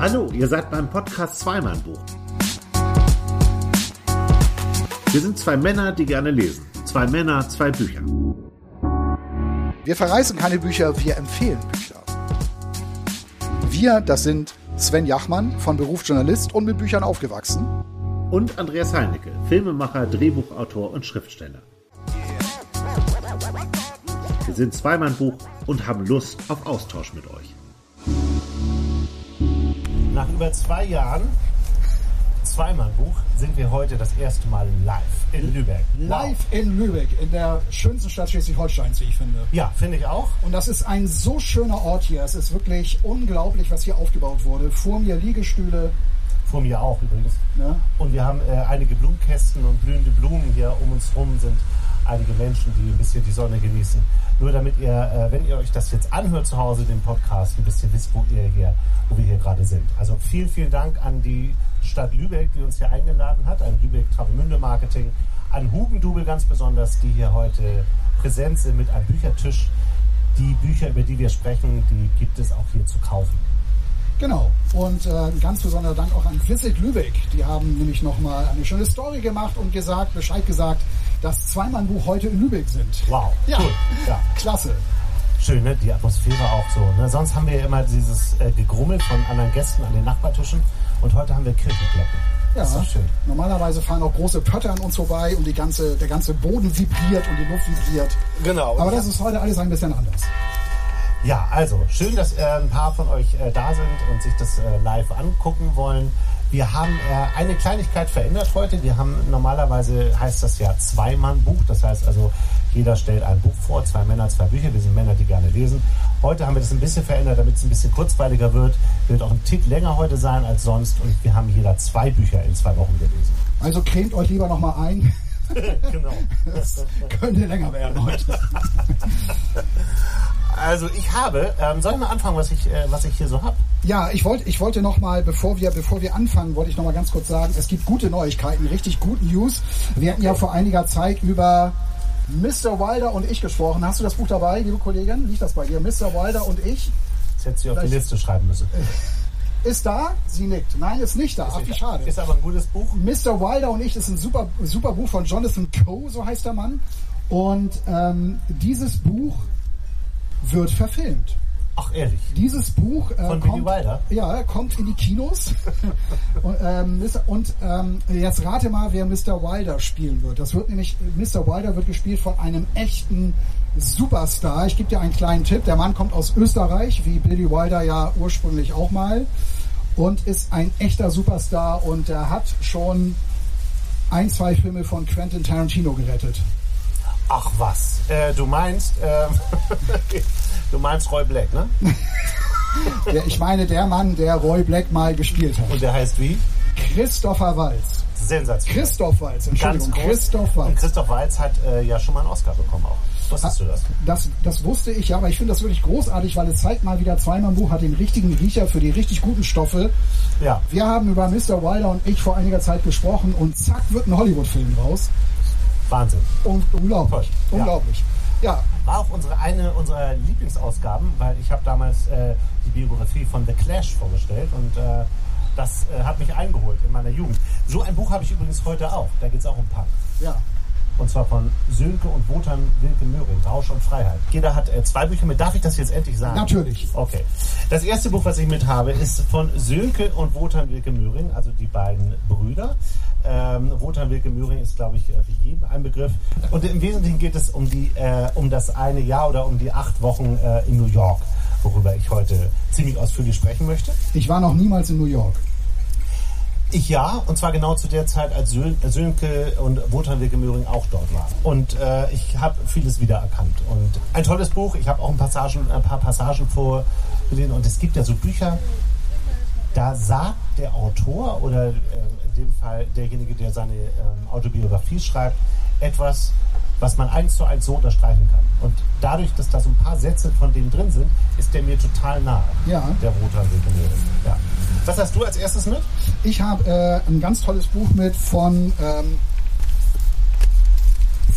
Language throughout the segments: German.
Hallo, ihr seid beim Podcast Zweimann-Buch. Wir sind zwei Männer, die gerne lesen. Zwei Männer, zwei Bücher. Wir verreißen keine Bücher, wir empfehlen Bücher. Wir, das sind Sven Jachmann, von Beruf Journalist und mit Büchern aufgewachsen. Und Andreas Heinecke, Filmemacher, Drehbuchautor und Schriftsteller. Wir sind Zweimann-Buch und haben Lust auf Austausch mit euch. Nach über zwei Jahren Zweimann-Buch sind wir heute das erste Mal live in Lübeck. Live in Lübeck, in der schönsten Stadt Schleswig-Holsteins, wie ich finde. Ja, finde ich auch. Und das ist ein so schöner Ort hier. Es ist wirklich unglaublich, was hier aufgebaut wurde. Vor mir Liegestühle. Vor mir auch übrigens. Ne? Und wir haben äh, einige Blumenkästen und blühende Blumen hier um uns rum sind einige Menschen, die ein bisschen die Sonne genießen. Nur damit ihr, äh, wenn ihr euch das jetzt anhört zu Hause, den Podcast, ein bisschen wisst, wo ihr hier, wo wir hier gerade sind. Also vielen, vielen Dank an die Stadt Lübeck, die uns hier eingeladen hat, an Lübeck Travemünde Marketing, an Hugendubel ganz besonders, die hier heute präsent sind mit einem Büchertisch. Die Bücher, über die wir sprechen, die gibt es auch hier zu kaufen. Genau. Und äh, ganz besonderer Dank auch an Visit Lübeck. Die haben nämlich nochmal eine schöne Story gemacht und gesagt, Bescheid gesagt, dass Zweimann-Buch heute in Lübeck sind. Wow, Ja, cool. Ja. klasse. Schön, ne? Die Atmosphäre auch so. Ne? Sonst haben wir ja immer dieses äh, Gegrummel von anderen Gästen an den Nachbartischen und heute haben wir Kirchenglocken. Ja, Das ist schön. normalerweise fahren auch große Pötter an uns vorbei und die ganze, der ganze Boden vibriert und die Luft vibriert. Genau. Aber das ist heute alles ein bisschen anders. Ja, also schön, dass äh, ein paar von euch äh, da sind und sich das äh, live angucken wollen. Wir haben äh, eine Kleinigkeit verändert heute. Wir haben normalerweise heißt das ja Zweimann-Buch. Das heißt also, jeder stellt ein Buch vor, zwei Männer, zwei Bücher. Wir sind Männer, die gerne lesen. Heute haben wir das ein bisschen verändert, damit es ein bisschen kurzweiliger wird. Wird auch ein Tick länger heute sein als sonst. Und wir haben jeder zwei Bücher in zwei Wochen gelesen. Also cremt euch lieber nochmal ein. genau. Das könnte länger werden heute. Also ich habe, ähm, soll ich mal anfangen, was ich, äh, was ich hier so habe? Ja, ich wollte, ich wollte noch mal, bevor wir, bevor wir anfangen, wollte ich noch mal ganz kurz sagen, es gibt gute Neuigkeiten, richtig guten News. Wir hatten ja vor einiger Zeit über Mr. Wilder und ich gesprochen. Hast du das Buch dabei, liebe Kollegin? Liegt das bei dir? Mr. Wilder und ich? Das hättest du auf die Vielleicht- Liste schreiben müssen. Ist da? Sie nickt. Nein, ist nicht da. Ach, wie schade. Ist aber ein gutes Buch. Mr. Wilder und ich ist ein super, super Buch von Jonathan Coe, so heißt der Mann. Und ähm, dieses Buch wird verfilmt. Ach, ehrlich. Dieses Buch äh, Von Billy kommt, Wilder? ja, kommt in die Kinos. und ähm, und ähm, jetzt rate mal, wer Mr. Wilder spielen wird. Das wird nämlich, Mr. Wilder wird gespielt von einem echten Superstar. Ich gebe dir einen kleinen Tipp. Der Mann kommt aus Österreich, wie Billy Wilder ja ursprünglich auch mal. Und ist ein echter Superstar und er hat schon ein, zwei Filme von Quentin Tarantino gerettet. Ach was. Äh, du meinst, ähm, du meinst Roy Black, ne? Der, ich meine, der Mann, der Roy Black mal gespielt hat. Und der heißt wie? Christopher Walz. Sensationell. Christoph Walz, Entschuldigung. Christoph Und Walz. Christoph Walz hat äh, ja schon mal einen Oscar bekommen auch. Wusstest du das? Das, das wusste ich ja, aber ich finde das wirklich großartig, weil es zeigt mal wieder zweimal Buch hat den richtigen Riecher für die richtig guten Stoffe. Ja. Wir haben über Mr. Wilder und ich vor einiger Zeit gesprochen und zack wird ein Hollywood-Film raus. Wahnsinn. Und unglaublich, ja. unglaublich. Ja. War auch unsere eine unserer Lieblingsausgaben, weil ich habe damals äh, die Biografie von The Clash vorgestellt und äh, das äh, hat mich eingeholt in meiner Jugend. So ein Buch habe ich übrigens heute auch. Da geht es auch um Punk. ja. Und zwar von Sönke und Wotan Wilke Möhring, Rausch und Freiheit. Jeder hat äh, zwei Bücher mit. Darf ich das jetzt endlich sagen? Natürlich. Okay. Das erste Buch, was ich mit habe, ist von Sönke und Wotan Wilke Möhring, also die beiden Brüder. Ähm, Wotan Wilke Möhring ist, glaube ich, äh, für jeden ein Begriff. Und im Wesentlichen geht es um, die, äh, um das eine Jahr oder um die acht Wochen äh, in New York, worüber ich heute ziemlich ausführlich sprechen möchte. Ich war noch niemals in New York. Ich ja, und zwar genau zu der Zeit, als Sön Sönke und Wotan Wilke Möhring auch dort waren. Und äh, ich habe vieles wiedererkannt. Und ein tolles Buch. Ich habe auch ein, Passagen, ein paar Passagen vorgelesen. Und es gibt ja so Bücher, da sagt der Autor oder äh, in dem Fall derjenige, der seine ähm, Autobiografie schreibt, etwas, was man eins zu eins so unterstreichen kann. Und dadurch, dass da so ein paar Sätze von dem drin sind, ist der mir total nahe. Ja. Der Wilke Möhring. Ja. Was hast du als erstes mit? Ich habe äh, ein ganz tolles Buch mit von, ähm,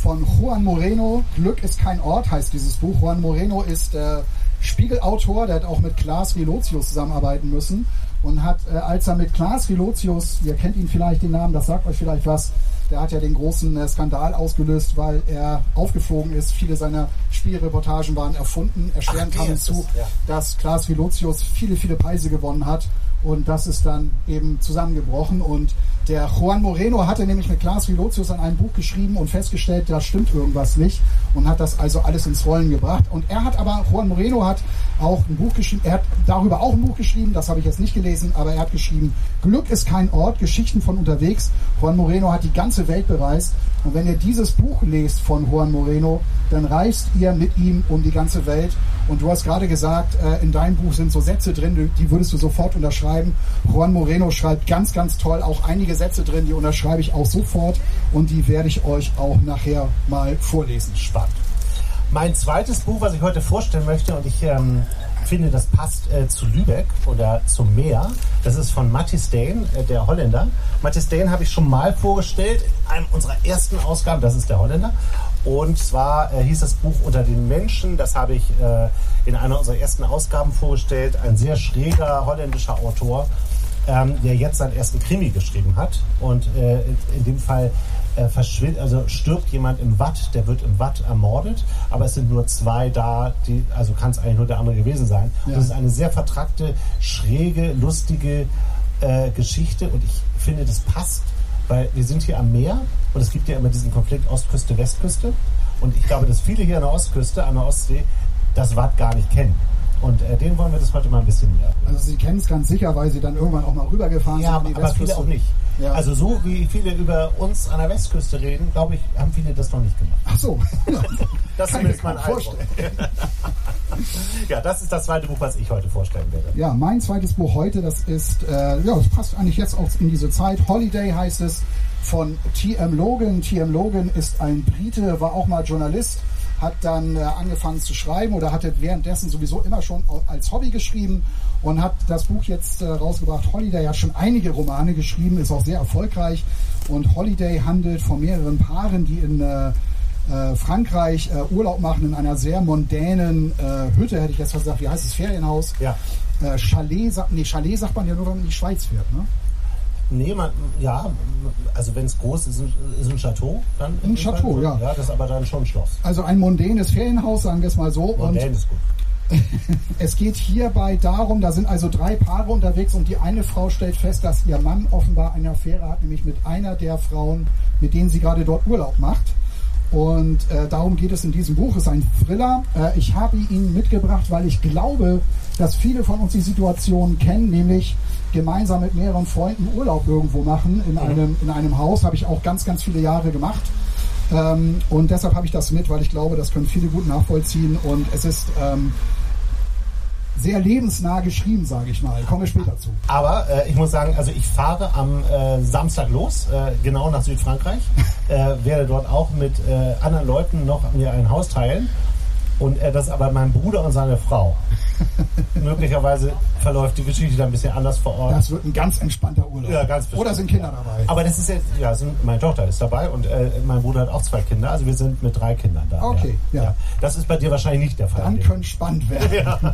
von Juan Moreno. Glück ist kein Ort heißt dieses Buch. Juan Moreno ist äh, Spiegelautor, der hat auch mit Klaas Relotius zusammenarbeiten müssen. und hat, äh, als er mit Klaas Relotius, ihr kennt ihn vielleicht den Namen, das sagt euch vielleicht was, der hat ja den großen äh, Skandal ausgelöst, weil er aufgeflogen ist. Viele seiner Spielreportagen waren erfunden. Erschwerend kam hinzu, es, ja. dass Klaas Relotius viele, viele Preise gewonnen hat. Und das ist dann eben zusammengebrochen. Und der Juan Moreno hatte nämlich mit Klaas Relotius an einem Buch geschrieben und festgestellt, da stimmt irgendwas nicht. Und hat das also alles ins Rollen gebracht. Und er hat aber, Juan Moreno hat auch ein Buch geschrieben, er hat darüber auch ein Buch geschrieben, das habe ich jetzt nicht gelesen, aber er hat geschrieben, Glück ist kein Ort, Geschichten von unterwegs. Juan Moreno hat die ganze Welt bereist. Und wenn ihr dieses Buch lest von Juan Moreno, dann reist ihr mit ihm um die ganze Welt. Und du hast gerade gesagt, äh, in deinem Buch sind so Sätze drin, die- würdest du sofort unterschreiben. Juan Moreno schreibt ganz, ganz toll auch einige Sätze drin, die unterschreibe ich auch sofort und die werde ich euch auch nachher mal vorlesen. Spannend. Mein zweites Buch, was ich heute vorstellen möchte, und ich ähm, finde, das passt äh, zu Lübeck oder zum Meer, das ist von Mattis Dane, äh, der Holländer. Mattis Dane habe ich schon mal vorgestellt, in einem unserer ersten Ausgaben, das ist der Holländer. Und zwar äh, hieß das Buch Unter den Menschen, das habe ich äh, in einer unserer ersten Ausgaben vorgestellt. Ein sehr schräger holländischer Autor, ähm, der jetzt seinen ersten Krimi geschrieben hat. Und äh, in, in dem Fall äh, verschwindet, also stirbt jemand im Watt, der wird im Watt ermordet, aber es sind nur zwei da, die, also kann es eigentlich nur der andere gewesen sein. Ja. Und es ist eine sehr vertrackte, schräge, lustige äh, Geschichte und ich finde, das passt, weil wir sind hier am Meer und es gibt ja immer diesen Konflikt Ostküste, Westküste und ich glaube, dass viele hier an der Ostküste, an der Ostsee, das Watt gar nicht kennen. Und äh, den wollen wir das heute mal ein bisschen näher. Also sie kennen es ganz sicher, weil sie dann irgendwann auch mal rübergefahren Ja, sind die aber viele auch nicht. Ja. Also so wie viele über uns an der Westküste reden, glaube ich, haben viele das noch nicht gemacht. Ach so. Das Kann zumindest mein Eindruck. Ja, das ist das zweite Buch, was ich heute vorstellen werde. Ja, mein zweites Buch heute, das ist, äh, ja, das passt eigentlich jetzt auch in diese Zeit. Holiday heißt es von T.M. Logan. T.M. Logan ist ein Brite, war auch mal Journalist, hat dann äh, angefangen zu schreiben oder hatte währenddessen sowieso immer schon als Hobby geschrieben und hat das Buch jetzt äh, rausgebracht. Holiday hat schon einige Romane geschrieben, ist auch sehr erfolgreich. Und Holiday handelt von mehreren Paaren, die in äh, Frankreich Urlaub machen in einer sehr mondänen Hütte, hätte ich jetzt gesagt, wie heißt es, Ferienhaus? Ja. Chalet, nee, Chalet sagt man ja nur, wenn man in die Schweiz fährt. Ne? Nee, man, ja, also wenn es groß ist, ist ein Chateau, dann. Ein Chateau, ja. Ja, das ist aber dann schon ein Schloss. Also ein mondänes Ferienhaus, sagen wir es mal so. Und Mondän ist gut. es geht hierbei darum, da sind also drei Paare unterwegs und die eine Frau stellt fest, dass ihr Mann offenbar eine Affäre hat, nämlich mit einer der Frauen, mit denen sie gerade dort Urlaub macht. Und äh, darum geht es in diesem Buch. Es ist ein Thriller. Äh, ich habe ihn mitgebracht, weil ich glaube, dass viele von uns die Situation kennen, nämlich gemeinsam mit mehreren Freunden Urlaub irgendwo machen in einem, in einem Haus. Habe ich auch ganz, ganz viele Jahre gemacht. Ähm, und deshalb habe ich das mit, weil ich glaube, das können viele gut nachvollziehen. Und es ist ähm, sehr lebensnah geschrieben, sage ich mal. Kommen wir später zu. Aber äh, ich muss sagen, also ich fahre am äh, Samstag los, äh, genau nach Südfrankreich, äh, werde dort auch mit äh, anderen Leuten noch mir ein Haus teilen. Und äh, das ist aber mein Bruder und seine Frau. Möglicherweise verläuft die Geschichte dann ein bisschen anders vor Ort. Das wird ein ganz entspannter Urlaub. Ja, ganz bestimmt. Oder sind Kinder dabei? Aber das ist jetzt, ja, sind, meine Tochter ist dabei und äh, mein Bruder hat auch zwei Kinder, also wir sind mit drei Kindern da. Okay, ja. Das ist bei dir wahrscheinlich nicht der Fall. Dann könnte spannend werden.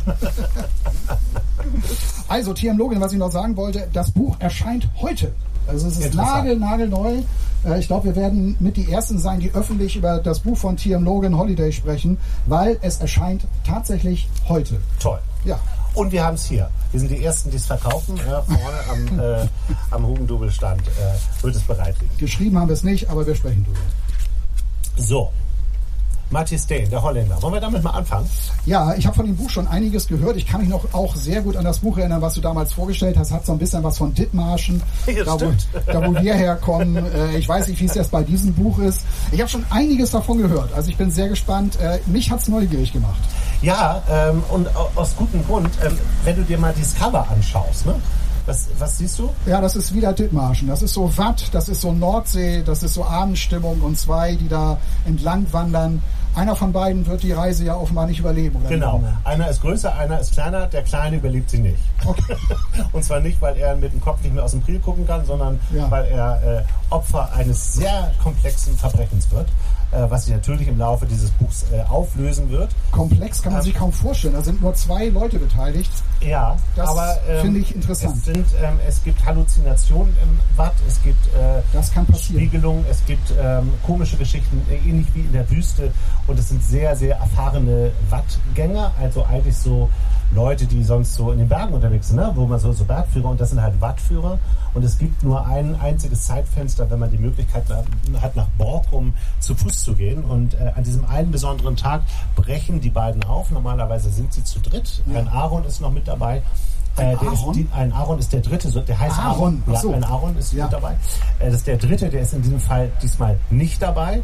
also, TM Logan, was ich noch sagen wollte, das Buch erscheint heute. Also es ist nagelneu. Äh, Ich glaube, wir werden mit die Ersten sein, die öffentlich über das Buch von TM Logan Holiday sprechen, weil es erscheint tatsächlich heute. Toll. Ja. Und wir haben es hier. Wir sind die Ersten, die es verkaufen. Ja, vorne am, äh, Hugendubelstand äh, wird es bereit liegen. Geschrieben haben wir es nicht, aber wir sprechen drüber. So. Matthias Dane, der Holländer. Wollen wir damit mal anfangen? Ja, ich habe von dem Buch schon einiges gehört. Ich kann mich noch auch sehr gut an das Buch erinnern, was du damals vorgestellt hast. Hat so ein bisschen was von Dithmarschen, Ja, da, wo, da wo wir herkommen. Äh, Ich weiß nicht, wie es jetzt bei diesem Buch ist. Ich habe schon einiges davon gehört. Also ich bin sehr gespannt. Äh, Mich hat's neugierig gemacht. Ja, ähm, und au- aus gutem Grund, ähm, wenn du dir mal dieses Cover anschaust, ne? Was, was siehst du? Ja, das ist wieder Dithmarschen. Das ist so Watt, das ist so Nordsee, das ist so Abendstimmung und zwei, die da entlang wandern. Einer von beiden wird die Reise ja offenbar nicht überleben. Oder Genau. Einer ist größer, einer ist kleiner. Der Kleine überlebt sie nicht. Okay. Und zwar nicht, weil er mit dem Kopf nicht mehr aus dem Priel gucken kann, sondern Ja. weil er äh, Opfer eines sehr komplexen Verbrechens wird, was sich natürlich im Laufe dieses Buchs äh, auflösen wird. Komplex kann man sich kaum vorstellen. Da sind nur zwei Leute beteiligt. Ja, Das aber ähm, finde ich interessant. Es, sind, ähm, es gibt Halluzinationen im Watt, es gibt äh. Spiegelungen, es gibt ähm, komische Geschichten, äh, ähnlich wie in der Wüste. Und es sind sehr, sehr erfahrene Wattgänger, also eigentlich so Leute, die sonst so in den Bergen unterwegs sind, ne? wo man so, so Bergführer und das sind halt Wattführer. Und es gibt nur ein einziges Zeitfenster, wenn man die Möglichkeit hat, nach Borkum zu Fuß zu gehen. Und äh, an diesem einen besonderen Tag brechen die beiden auf. Normalerweise sind sie zu dritt. Ein Aaron ist noch mit dabei. Ein Äh, der Aaron? Ist, ein Aaron ist der dritte, so, der heißt Aaron, Aaron. Ja, so. ein Aaron ist Ja. mit dabei. Äh, das ist der dritte, der ist in diesem Fall diesmal nicht dabei.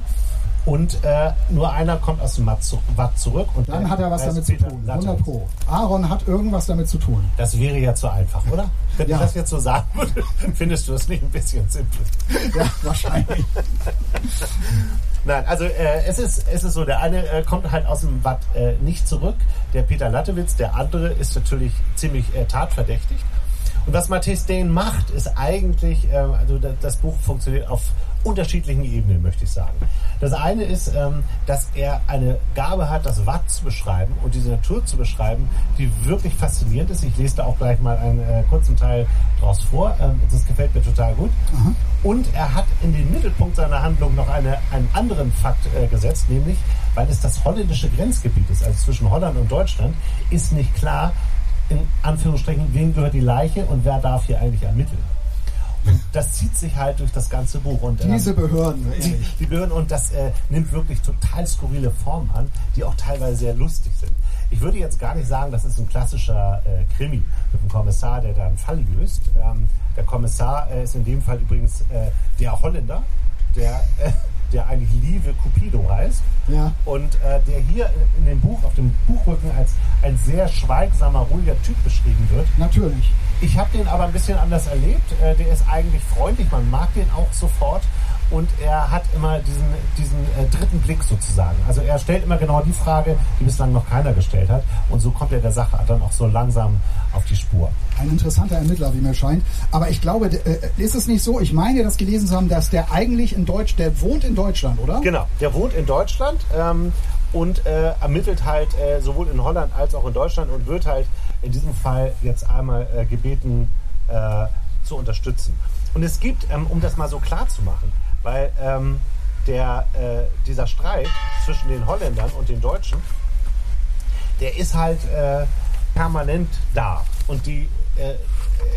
Und äh, nur einer kommt aus dem Watt zu- Watt zurück. Und Dann hat er was damit zu tun. Latte. 100 Pro. Aaron hat irgendwas damit zu tun. Das wäre ja zu einfach, oder? Wenn Ja. ich das jetzt so sagen würde, findest du das nicht ein bisschen simpel? Ja, wahrscheinlich. Nein, also äh, es, ist, es ist so, der eine äh, kommt halt aus dem Watt äh, nicht zurück, der Peter Lattewitz, der andere ist natürlich ziemlich äh, tatverdächtigt. Und was Matthias Dane macht, ist eigentlich, ähm, also da, das Buch funktioniert auf unterschiedlichen Ebenen, möchte ich sagen. Das eine ist, ähm, dass er eine Gabe hat, das Watt zu beschreiben und diese Natur zu beschreiben, die wirklich faszinierend ist. Ich lese da auch gleich mal einen äh, kurzen Teil draus vor. Ähm, das gefällt mir total gut. Und er hat in den Mittelpunkt seiner Handlung noch eine, einen anderen Fakt äh, gesetzt, nämlich, weil es das holländische Grenzgebiet ist, also zwischen Holland und Deutschland, ist nicht klar, in Anführungsstrichen, wem gehört die Leiche und wer darf hier eigentlich ermitteln. Und das zieht sich halt durch das ganze Buch. Und, ähm, Diese Behörden, die, ehrlich. die Behörden und das äh, nimmt wirklich total skurrile Formen an, die auch teilweise sehr lustig sind. Ich würde jetzt gar nicht sagen, das ist ein klassischer äh, Krimi mit einem Kommissar, der da einen Fall löst. Ähm, der Kommissar äh, ist in dem Fall übrigens äh, der Holländer, der, äh, der eigentlich Lieve Cupido heißt. Ja. Und äh, der hier in dem Buch, auf dem Buchrücken als ein sehr schweigsamer, ruhiger Typ beschrieben wird. Natürlich. Ich habe den aber ein bisschen anders erlebt. Äh, der ist eigentlich freundlich, man mag den auch sofort. Und er hat immer diesen, diesen äh, dritten Blick sozusagen. Also er stellt immer genau die Frage, die bislang noch keiner gestellt hat. Und so kommt er der Sache dann auch so langsam auf die Spur. Ein interessanter Ermittler, wie mir scheint. Aber ich glaube, äh, ist es nicht so, ich meine das gelesen zu haben, dass der eigentlich in Deutsch, der wohnt in Deutschland, oder? Genau, der wohnt in Deutschland ähm, und äh, ermittelt halt äh, sowohl in Holland als auch in Deutschland und wird halt in diesem Fall jetzt einmal äh, gebeten äh, zu unterstützen. Und es gibt, ähm, um das mal so klar zu machen, weil ähm, der, äh, dieser Streit zwischen den Holländern und den Deutschen, der ist halt äh, permanent da. Und die, äh,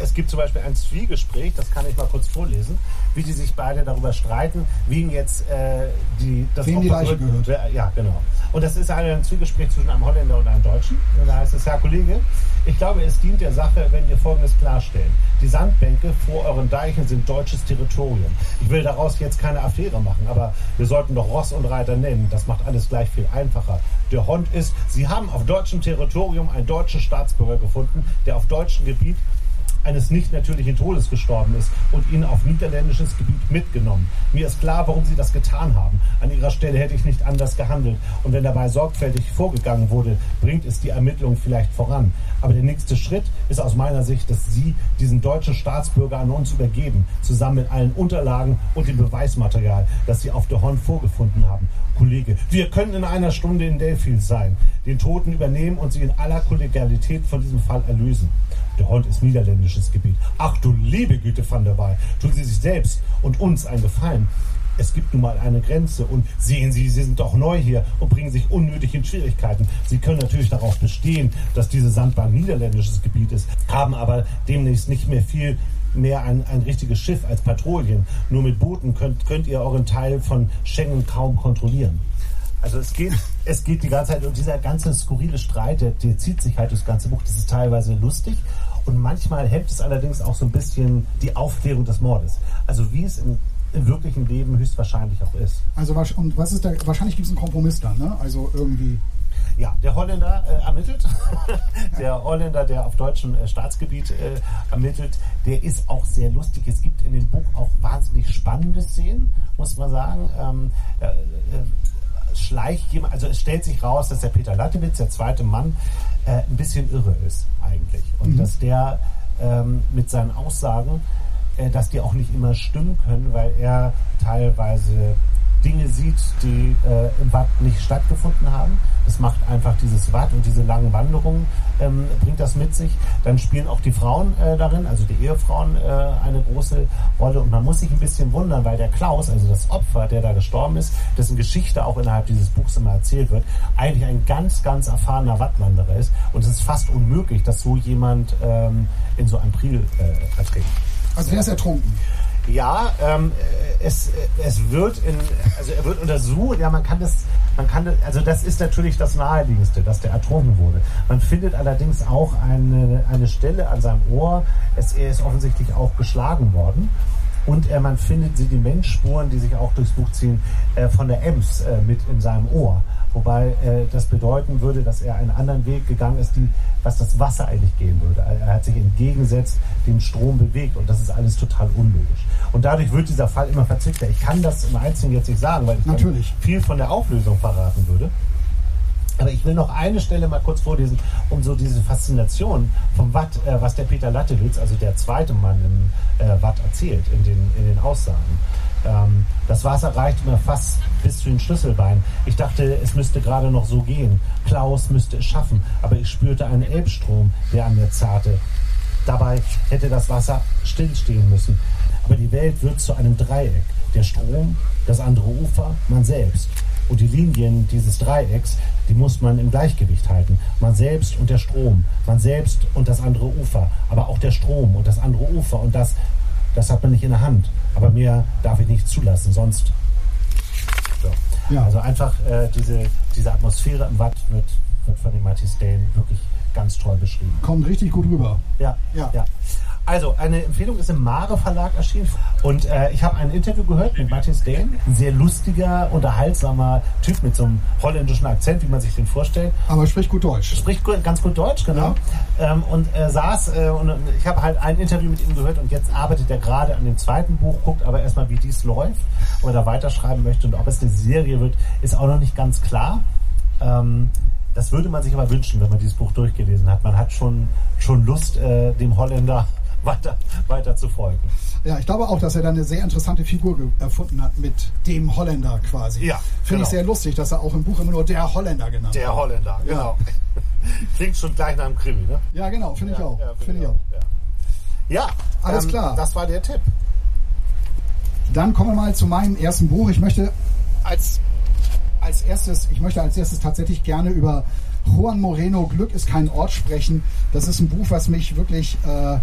es gibt zum Beispiel ein Zwiegespräch, das kann ich mal kurz vorlesen, wie die sich beide darüber streiten, wem jetzt äh, die, das Wem die Leiche gehört. gehört. Ja, genau. Und das ist ein Zwiegespräch zwischen einem Holländer und einem Deutschen. Und da heißt es, Herr Kollege, ich glaube, es dient der Sache, wenn wir Folgendes klarstellen. Die Sandbänke vor euren Deichen sind deutsches Territorium. Ich will daraus jetzt keine Affäre machen, aber wir sollten doch Ross und Reiter nennen. Das macht alles gleich viel einfacher. Der Hund ist, Sie haben auf deutschem Territorium einen deutschen Staatsbürger gefunden, der auf deutschem Gebiet eines nicht natürlichen Todes gestorben ist und ihn auf niederländisches Gebiet mitgenommen. Mir ist klar, warum Sie das getan haben. An Ihrer Stelle hätte ich nicht anders gehandelt. Und wenn dabei sorgfältig vorgegangen wurde, bringt es die Ermittlung vielleicht voran. Aber der nächste Schritt ist aus meiner Sicht, dass Sie diesen deutschen Staatsbürger an uns übergeben, zusammen mit allen Unterlagen und dem Beweismaterial, das Sie auf der Horn vorgefunden haben. Kollege, wir können in einer Stunde in Delphi sein, den Toten übernehmen und Sie in aller Kollegialität von diesem Fall erlösen. Der Hund ist niederländisches Gebiet. Ach du liebe Güte van der Waal, tun Sie sich selbst und uns einen Gefallen. Es gibt nun mal eine Grenze und sehen Sie, Sie sind doch neu hier und bringen sich unnötig in Schwierigkeiten. Sie können natürlich darauf bestehen, dass diese Sandbahn niederländisches Gebiet ist, haben aber demnächst nicht mehr viel mehr ein, ein richtiges Schiff als Patrouillen. Nur mit Booten könnt, könnt ihr euren Teil von Schengen kaum kontrollieren. Also es geht, es geht die ganze Zeit und dieser ganze skurrile Streit, der, der zieht sich halt durchs ganze Buch. Das ist teilweise lustig und manchmal hemmt es allerdings auch so ein bisschen die Aufklärung des Mordes. Also wie es im, im wirklichen Leben höchstwahrscheinlich auch ist. Also und was ist da? Wahrscheinlich gibt es einen Kompromiss dann, ne? Also irgendwie. Ja, der Holländer äh, ermittelt. der Holländer, der auf deutschem äh, Staatsgebiet äh, ermittelt, der ist auch sehr lustig. Es gibt in dem Buch auch wahnsinnig spannende Szenen, muss man sagen. Ähm, äh, äh, schleicht jemand, also es stellt sich raus, dass der Peter Lattewitz, der zweite Mann, äh, ein bisschen irre ist eigentlich. Mhm. dass der ähm, mit seinen Aussagen, äh, dass die auch nicht immer stimmen können, weil er teilweise Dinge sieht, die äh, im Watt nicht stattgefunden haben. Das macht einfach dieses Watt und diese langen Wanderungen, ähm, bringt das mit sich. Dann spielen auch die Frauen äh, darin, also die Ehefrauen, äh, eine große Rolle. Und man muss sich ein bisschen wundern, weil der Klaus, also das Opfer, der da gestorben ist, dessen Geschichte auch innerhalb dieses Buchs immer erzählt wird, eigentlich ein ganz, ganz erfahrener Wattwanderer ist. Und es ist fast unmöglich, dass so jemand ähm, in so ein Priel äh, erträgt. Also der ist ertrunken. Ja, ähm, es, es wird in, also er wird untersucht, ja, man kann das, man kann, also das ist natürlich das Naheliegendste, dass der ertrunken wurde. Man findet allerdings auch eine, eine Stelle an seinem Ohr, es, er ist offensichtlich auch geschlagen worden. Und äh, man findet Sedimentspuren, die sich auch durchs Buch ziehen, äh, von der Ems äh, mit in seinem Ohr. Wobei äh, das bedeuten würde, dass er einen anderen Weg gegangen ist, die, was das Wasser eigentlich gehen würde. Er hat sich entgegengesetzt dem Strom bewegt und das ist alles total unlogisch. Und dadurch wird dieser Fall immer verzwickter. Ich kann das im Einzelnen jetzt nicht sagen, weil ich Natürlich. viel von der Auflösung verraten würde. Aber ich will noch eine Stelle mal kurz vorlesen, um so diese Faszination vom Watt, äh, was der Peter Lattewitz, also der zweite Mann im äh, Watt, erzählt in den, in den Aussagen. Ähm, das Wasser reichte mir fast bis zu den Schlüsselbeinen. Ich dachte, es müsste gerade noch so gehen. Klaus müsste es schaffen, aber ich spürte einen Elbstrom, der an mir zerrte. Dabei hätte das Wasser stillstehen müssen. Aber die Welt wird zu einem Dreieck. Der Strom, das andere Ufer, man selbst. Und die Linien dieses Dreiecks, die muss man im Gleichgewicht halten. Man selbst und der Strom, man selbst und das andere Ufer, aber auch der Strom und das andere Ufer und das, das hat man nicht in der Hand. Aber mehr darf ich nicht zulassen, sonst. So. Ja. Also einfach äh, diese, diese Atmosphäre im Watt wird, wird von dem Matthias Dane wirklich ganz toll beschrieben. Kommt richtig gut rüber. Ja, ja. ja. Also, eine Empfehlung ist im Mare Verlag erschienen. Und äh, ich habe ein Interview gehört mit Matthias Dane. Ein sehr lustiger, unterhaltsamer Typ mit so einem holländischen Akzent, wie man sich den vorstellt. Aber spricht gut Deutsch. Spricht gut, ganz gut Deutsch, genau. Ja. Ähm, und er saß, äh, und ich habe halt ein Interview mit ihm gehört und jetzt arbeitet er gerade an dem zweiten Buch, guckt aber erstmal, wie dies läuft, ob er da weiterschreiben möchte und ob es eine Serie wird, ist auch noch nicht ganz klar. Ähm, das würde man sich aber wünschen, wenn man dieses Buch durchgelesen hat. Man hat schon, schon Lust, äh, dem Holländer weiter, weiter zu folgen. Ja, ich glaube auch, dass er da eine sehr interessante Figur erfunden hat mit dem Holländer quasi. Ja. Finde genau. ich sehr lustig, dass er auch im Buch immer nur der Holländer genannt der hat. Der Holländer, genau. Ja. Klingt schon gleich nach einem Krimi, ne? Ja, genau, finde ja, ich auch. Ja, finde find ich auch. auch. Ja, alles ähm, klar. Das war der Tipp. Dann kommen wir mal zu meinem ersten Buch. Ich möchte als, als erstes, ich möchte als erstes tatsächlich gerne über Juan Moreno Glück ist kein Ort sprechen. Das ist ein Buch, was mich wirklich äh,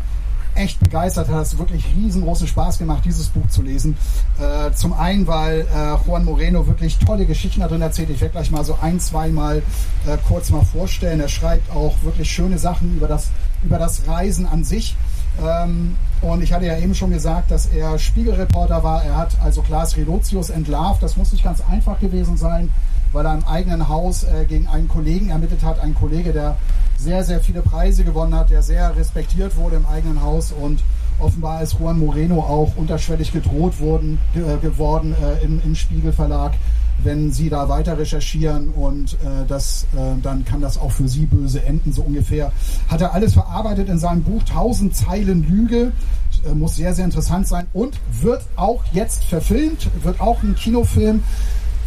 echt begeistert hat. Es hat wirklich riesengroßen Spaß gemacht, dieses Buch zu lesen. Äh, zum einen, weil äh, Juan Moreno wirklich tolle Geschichten darin erzählt. Ich werde gleich mal so ein, zwei Mal äh, kurz mal vorstellen. Er schreibt auch wirklich schöne Sachen über das, über das Reisen an sich. Ähm, und ich hatte ja eben schon gesagt, dass er Spiegelreporter war. Er hat also Klaas Relotius entlarvt. Das muss nicht ganz einfach gewesen sein, weil er im eigenen Haus äh, gegen einen Kollegen ermittelt hat. Ein Kollege, der sehr, sehr viele Preise gewonnen hat, der sehr respektiert wurde im eigenen Haus. Und offenbar ist Juan Moreno auch unterschwellig gedroht worden, äh, geworden äh, im, im Spiegel Verlag, wenn sie da weiter recherchieren. Und äh, das, äh, dann kann das auch für sie böse enden, so ungefähr. Hat er alles verarbeitet in seinem Buch 1000 Zeilen Lüge, äh, muss sehr, sehr interessant sein. Und wird auch jetzt verfilmt, wird auch ein Kinofilm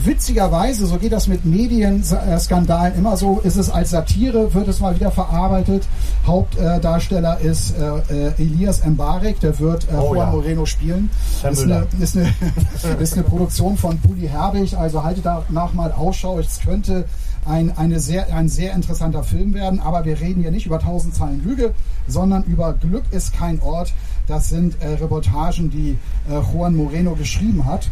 Witzigerweise, so geht das mit Medienskandalen immer so, ist es als Satire, wird es mal wieder verarbeitet. Hauptdarsteller ist äh, äh, Elias Mbarek, der wird äh, oh, Juan ja. Moreno spielen. Ist eine, ist, eine, ist eine Produktion von Bully Herbig, also haltet danach mal Ausschau. Es könnte ein, eine sehr, ein sehr interessanter Film werden, aber wir reden hier nicht über tausend Zeilen Lüge, sondern über Glück ist kein Ort. Das sind äh, Reportagen, die äh, Juan Moreno geschrieben hat.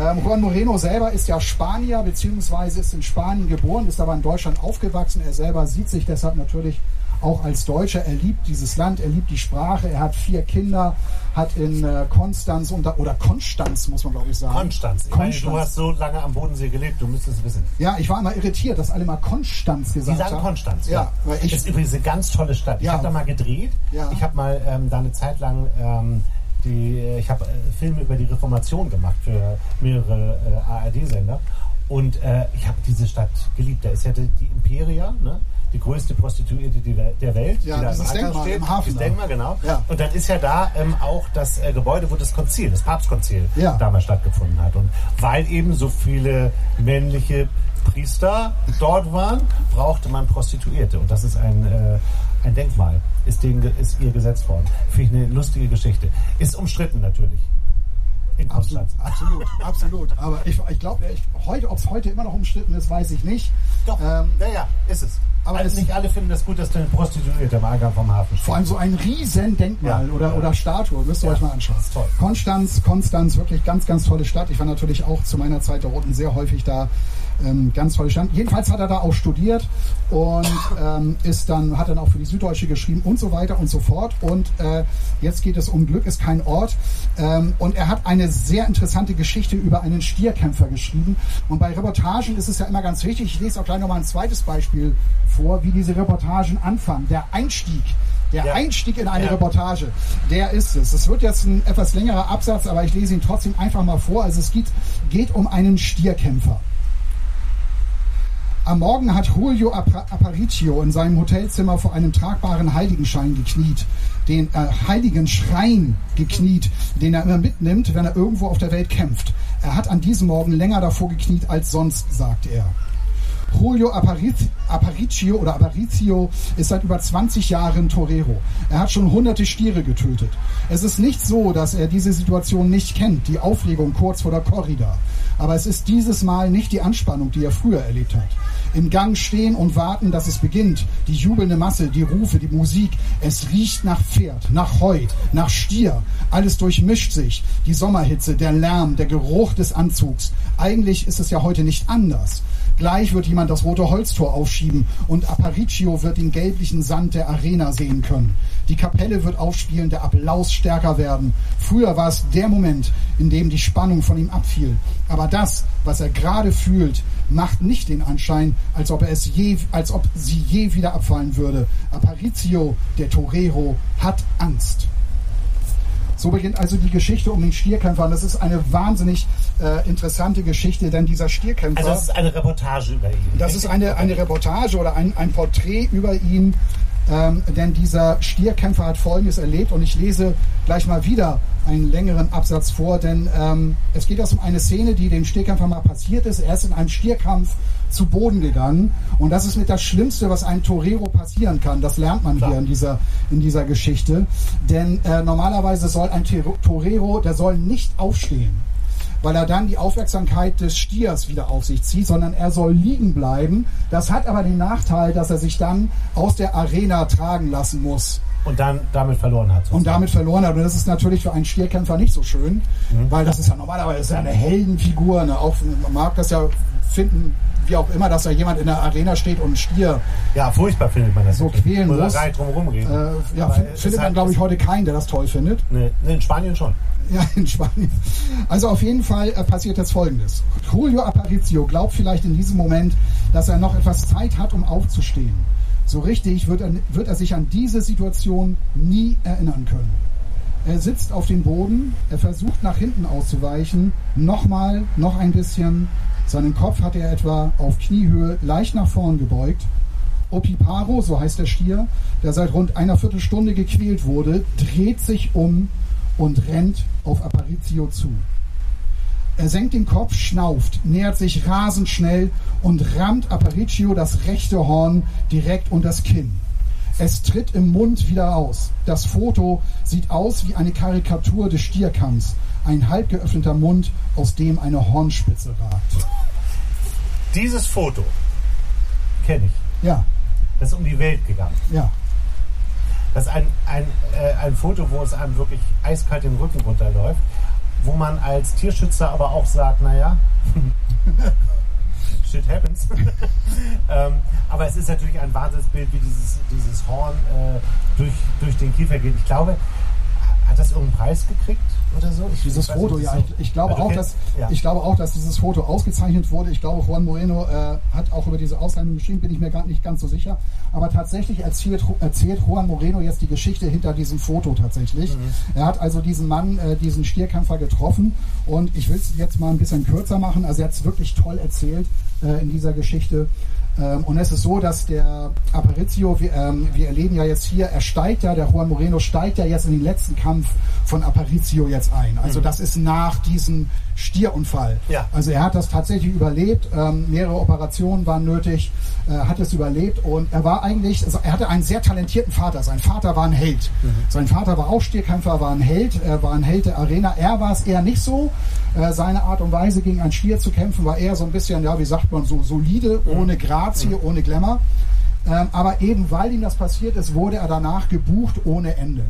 Ähm, Juan Moreno selber ist ja Spanier, beziehungsweise ist in Spanien geboren, ist aber in Deutschland aufgewachsen. Er selber sieht sich deshalb natürlich auch als Deutscher. Er liebt dieses Land, er liebt die Sprache, er hat vier Kinder, hat in äh, Konstanz unter, oder Konstanz, muss man glaube ich sagen. Konstanz. Ich Konstanz. Meine, du hast so lange am Bodensee gelebt, du müsstest es wissen. Ja, ich war immer irritiert, dass alle mal Konstanz gesagt haben. Sie sagen Konstanz, ja. ja. Ist übrigens eine ganz tolle Stadt. Ich ja. habe da mal gedreht. Ja. Ich habe mal ähm, da eine Zeit lang ähm, die, ich habe äh, Filme über die Reformation gemacht für mehrere äh, ARD-Sender. Und äh, ich habe diese Stadt geliebt. Da ist ja die, die Imperia, ne? die größte Prostituierte der Welt, Ja, die da im Ankara Denkmal steht. im Hafen. Denkmal, genau. Ja. Und dann ist ja da ähm, auch das äh, Gebäude, wo das Konzil, das Papstkonzil Ja. damals stattgefunden hat. Und weil eben so viele männliche Priester dort waren, brauchte man Prostituierte. Und das ist ein, äh, ein Denkmal, ist, denen, ist ihr gesetzt worden. Finde ich eine lustige Geschichte. Ist umstritten natürlich. In Absolut, absolut, absolut. Aber ich, ich glaube, ich, heute, ob es heute immer noch umstritten ist, weiß ich nicht. Doch, Ähm, ja, ja, ist es. Aber es- nicht alle finden das gut, dass eine Prostituierte Eingang vom Hafen steht. Vor allem so ein riesen Denkmal Ja. oder, oder Statue, müsst ihr Ja, euch mal anschauen. toll. Konstanz, Konstanz, wirklich ganz, ganz tolle Stadt. Ich war natürlich auch zu meiner Zeit da unten sehr häufig da. Ähm, ganz tolle Stadt. Jedenfalls hat er da auch studiert und ähm, ist dann, hat dann auch für die Süddeutsche geschrieben und so weiter und so fort. Und äh, jetzt geht es um Glück ist kein Ort. Ähm, und er hat eine sehr interessante Geschichte über einen Stierkämpfer geschrieben. Und bei Reportagen ist es ja immer ganz wichtig, ich lese auch gleich nochmal ein zweites Beispiel vor, wie diese Reportagen anfangen. Der Einstieg. Der Ja. Einstieg in eine Ja. Reportage, der ist es. Es wird jetzt ein etwas längerer Absatz, aber ich lese ihn trotzdem einfach mal vor. Also es geht, geht um einen Stierkämpfer. Am Morgen hat Julio Aparicio in seinem Hotelzimmer vor einem tragbaren Heiligenschein gekniet, den äh, heiligen Schrein gekniet, den er immer mitnimmt, wenn er irgendwo auf der Welt kämpft. Er hat an diesem Morgen länger davor gekniet als sonst, sagt er. Julio Aparic- Aparicio oder Aparicio ist seit über 20 Jahren Torero. Er hat schon hunderte Stiere getötet. Es ist nicht so, dass er diese Situation nicht kennt, die Aufregung kurz vor der Corrida. Aber es ist dieses Mal nicht die Anspannung, die er früher erlebt hat. Im Gang stehen und warten, dass es beginnt. Die jubelnde Masse, die Rufe, die Musik. Es riecht nach Pferd, nach Heu, nach Stier. Alles durchmischt sich. Die Sommerhitze, der Lärm, der Geruch des Anzugs. Eigentlich ist es ja heute nicht anders. Gleich wird jemand das rote Holztor aufschieben und Aparicio wird den gelblichen Sand der Arena sehen können. Die Kapelle wird aufspielen, der Applaus stärker werden. Früher war es der Moment, in dem die Spannung von ihm abfiel. Aber das, was er gerade fühlt, macht nicht den Anschein, als ob er es je, als ob sie je wieder abfallen würde. Aparicio, der Torero, hat Angst. So beginnt also die Geschichte um den Stierkämpfer. Und das ist eine wahnsinnig äh, interessante Geschichte, denn dieser Stierkämpfer. Also es ist eine Reportage über ihn. Das ist eine, eine Reportage oder ein, ein Porträt über ihn, ähm, denn dieser Stierkämpfer hat Folgendes erlebt und ich lese gleich mal wieder einen längeren Absatz vor, denn ähm, es geht jetzt um eine Szene, die dem Stierkämpfer mal passiert ist. Er ist in einem Stierkampf zu Boden gegangen und das ist mit das Schlimmste, was einem Torero passieren kann. Das lernt man Klar. hier in dieser, in dieser Geschichte, denn äh, normalerweise soll ein Torero, der soll nicht aufstehen weil er dann die Aufmerksamkeit des Stiers wieder auf sich zieht, sondern er soll liegen bleiben. Das hat aber den Nachteil, dass er sich dann aus der Arena tragen lassen muss Und dann damit verloren hat. und damit verloren hat. Und das ist natürlich für einen Stierkämpfer nicht so schön, weil das ist ja normalerweise ist ja eine Heldenfigur. Ne? Auch, man mag das ja finden, wie auch immer, dass da jemand in der Arena steht und einen Stier Ja, furchtbar findet man das. So quälen Muss muss. er drum rumgehen. äh, ja, Aber findet man, halt- glaube ich, heute keinen, der das toll findet. Nee, nee, in Spanien schon. Ja, in Spanien. Also auf jeden Fall äh, passiert jetzt Folgendes. Julio Aparicio glaubt vielleicht in diesem Moment, dass er noch etwas Zeit hat, um aufzustehen. So richtig wird er, wird er sich an diese Situation nie erinnern können. Er sitzt auf dem Boden, er versucht nach hinten auszuweichen, nochmal, noch ein bisschen. Seinen Kopf hat er etwa auf Kniehöhe leicht nach vorn gebeugt. Opiparo, so heißt der Stier, der seit rund einer Viertelstunde gequält wurde, dreht sich um und rennt auf Aparicio zu. Er senkt den Kopf, schnauft, nähert sich rasend schnell und rammt Aparicio das rechte Horn direkt unter das Kinn. Es tritt im Mund wieder aus. Das Foto sieht aus wie eine Karikatur des Stierkampfs. Ein halb geöffneter Mund, aus dem eine Hornspitze ragt. Dieses Foto kenne ich. Ja, Das ist um die Welt gegangen. ja, Das ist ein, ein, äh, ein Foto, wo es einem wirklich eiskalt den Rücken runterläuft, wo man als Tierschützer aber auch sagt, naja, shit happens. ähm, aber es ist natürlich ein Wahnsinnsbild, wie dieses, dieses Horn äh, durch, durch den Kiefer geht. Ich glaube, Hat das irgendeinen Preis gekriegt oder so? Ich dieses Foto, nicht, ja. So. Ich, ich, glaube auch, dass, ja. ich glaube auch, dass dieses Foto ausgezeichnet wurde. Ich glaube, Juan Moreno äh, hat auch über diese Auszeichnung geschrieben, bin ich mir gar nicht ganz so sicher. Aber tatsächlich erzählt, erzählt Juan Moreno jetzt die Geschichte hinter diesem Foto tatsächlich. Mhm. Er hat also diesen Mann, äh, diesen Stierkämpfer getroffen und ich will es jetzt mal ein bisschen kürzer machen. Also er hat es wirklich toll erzählt äh, in dieser Geschichte. Ähm, und es ist so, dass der Aparicio, wir, ähm, wir, erleben ja jetzt hier, er steigt ja, der Juan Moreno steigt ja jetzt in den letzten Kampf von Aparicio jetzt ein. Also mhm. das ist nach diesem Stierunfall. Ja. Also er hat das tatsächlich überlebt. Ähm, mehrere Operationen waren nötig, äh, hat es überlebt und er war eigentlich, also er hatte einen sehr talentierten Vater. Sein Vater war ein Held. Mhm. Sein Vater war auch Stierkämpfer, war ein Held, er war ein Held der Arena. Er war es eher nicht so. Äh, seine Art und Weise gegen ein Stier zu kämpfen war eher so ein bisschen, ja, wie sagt man, so solide, mhm. ohne Grazie, mhm. ohne Glamour. Ähm, aber eben weil ihm das passiert ist, wurde er danach gebucht ohne Ende.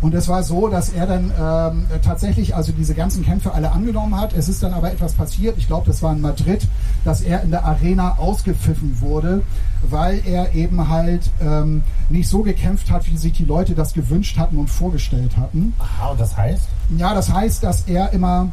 Und es war so, dass er dann ähm, tatsächlich also diese ganzen Kämpfe alle angenommen hat. Es ist dann aber etwas passiert, ich glaube, das war in Madrid, dass er in der Arena ausgepfiffen wurde, weil er eben halt ähm, nicht so gekämpft hat, wie sich die Leute das gewünscht hatten und vorgestellt hatten. Aha, und das heißt? Ja, das heißt, dass er immer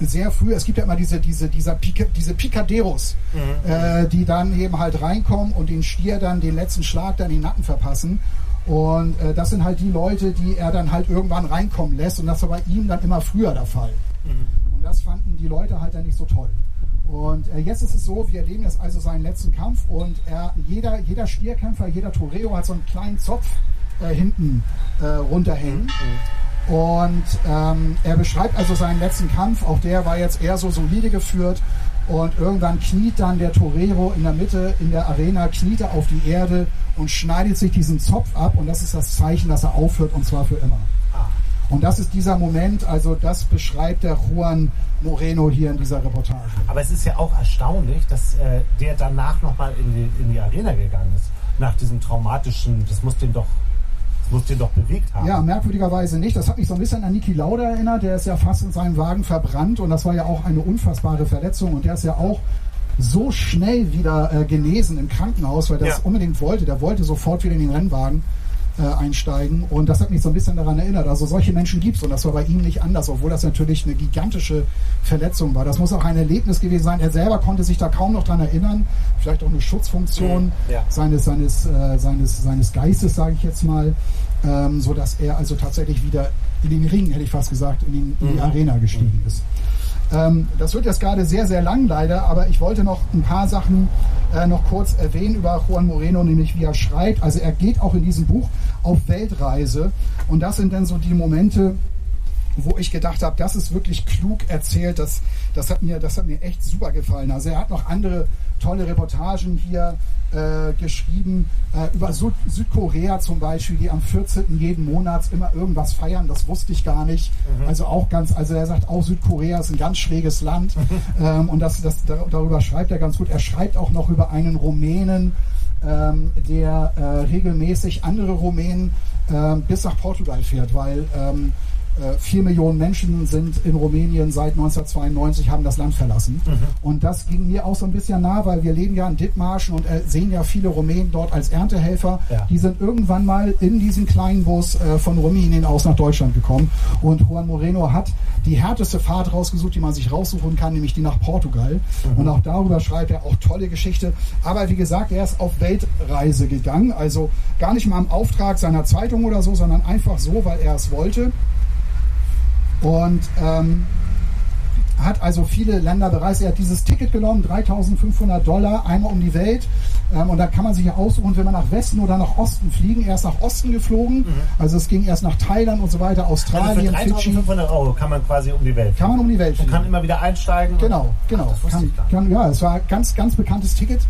sehr früh, es gibt ja immer diese, diese, dieser Pica, diese Picaderos, mhm. äh, die dann eben halt reinkommen und den Stier dann den letzten Schlag dann in den Nacken verpassen. Und äh, das sind halt die Leute, die er dann halt irgendwann reinkommen lässt. Und das war bei ihm dann immer früher der Fall. Mhm. Und das fanden die Leute halt dann nicht so toll. Und äh, jetzt ist es so, wir erleben jetzt also seinen letzten Kampf und er, jeder, jeder Stierkämpfer, jeder Toreo hat so einen kleinen Zopf äh, hinten äh, runterhängen. Mhm. Und ähm, er beschreibt also seinen letzten Kampf, auch der war jetzt eher so solide geführt. Und irgendwann kniet dann der Torero in der Mitte in der Arena, kniet er auf die Erde und schneidet sich diesen Zopf ab und das ist das Zeichen, dass er aufhört und zwar für immer. Ah. Und das ist dieser Moment, also das beschreibt der Juan Moreno hier in dieser Reportage. Aber es ist ja auch erstaunlich, dass äh, der danach nochmal in die, in die Arena gegangen ist. Nach diesem traumatischen, das muss den doch muss den doch bewegt haben. Ja, merkwürdigerweise nicht. Das hat mich so ein bisschen an Niki Lauda erinnert. Der ist ja fast in seinem Wagen verbrannt und das war ja auch eine unfassbare Verletzung und der ist ja auch so schnell wieder äh, genesen im Krankenhaus, weil er das ja. unbedingt wollte. Der wollte sofort wieder in den Rennwagen äh, einsteigen. Und das hat mich so ein bisschen daran erinnert. Also solche Menschen gibt es und das war bei ihm nicht anders, obwohl das natürlich eine gigantische Verletzung war. Das muss auch ein Erlebnis gewesen sein. Er selber konnte sich da kaum noch daran erinnern. Vielleicht auch eine Schutzfunktion mhm. ja. seines, seines, äh, seines, seines Geistes, sage ich jetzt mal, ähm, so dass er also tatsächlich wieder in den Ring, hätte ich fast gesagt, in, den, in die mhm. Arena gestiegen ist. Ähm, das wird jetzt gerade sehr, sehr lang leider, aber ich wollte noch ein paar Sachen äh, noch kurz erwähnen über Juan Moreno, nämlich wie er schreibt. Also er geht auch in diesem Buch auf Weltreise und das sind dann so die Momente, wo ich gedacht habe, das ist wirklich klug erzählt, das, das, hat mir, das hat mir echt super gefallen. Also er hat noch andere tolle Reportagen hier äh, geschrieben äh, über Süd Südkorea zum Beispiel, die am 14. jeden Monats immer irgendwas feiern. Das wusste ich gar nicht. Mhm. Also auch ganz, also er sagt auch Südkorea ist ein ganz schräges Land ähm, und das, das, darüber schreibt er ganz gut. Er schreibt auch noch über einen Rumänen, ähm, der äh, regelmäßig andere Rumänen äh, bis nach Portugal fährt, weil ähm, äh, vier Millionen Menschen sind in Rumänien seit 1992, haben das Land verlassen. Mhm. Und das ging mir auch so ein bisschen nah, weil wir leben ja in Dithmarschen und äh, sehen ja viele Rumänen dort als Erntehelfer. Ja. Die sind irgendwann mal in diesen kleinen Bus äh, von Rumänien aus nach Deutschland gekommen. Und Juan Moreno hat die härteste Fahrt rausgesucht, die man sich raussuchen kann, nämlich die nach Portugal. Mhm. Und auch darüber schreibt er auch tolle Geschichte. Aber wie gesagt, er ist auf Weltreise gegangen. Also gar nicht mal im Auftrag seiner Zeitung oder so, sondern einfach so, weil er es wollte. Und ähm, hat also viele Länder bereist. Er hat dieses Ticket genommen, 3500 Dollar, einmal um die Welt. Ähm, und da kann man sich ja aussuchen, wenn man nach Westen oder nach Osten fliegen. Er ist nach Osten geflogen, mhm. also es ging erst nach Thailand und so weiter, Australien, also für 3500 Euro kann man quasi um die Welt fliegen. Kann man um die Welt fliegen. Und kann immer wieder einsteigen. Genau, genau. Ach, kann, kann, ja, es war ein ganz, ganz bekanntes Ticket.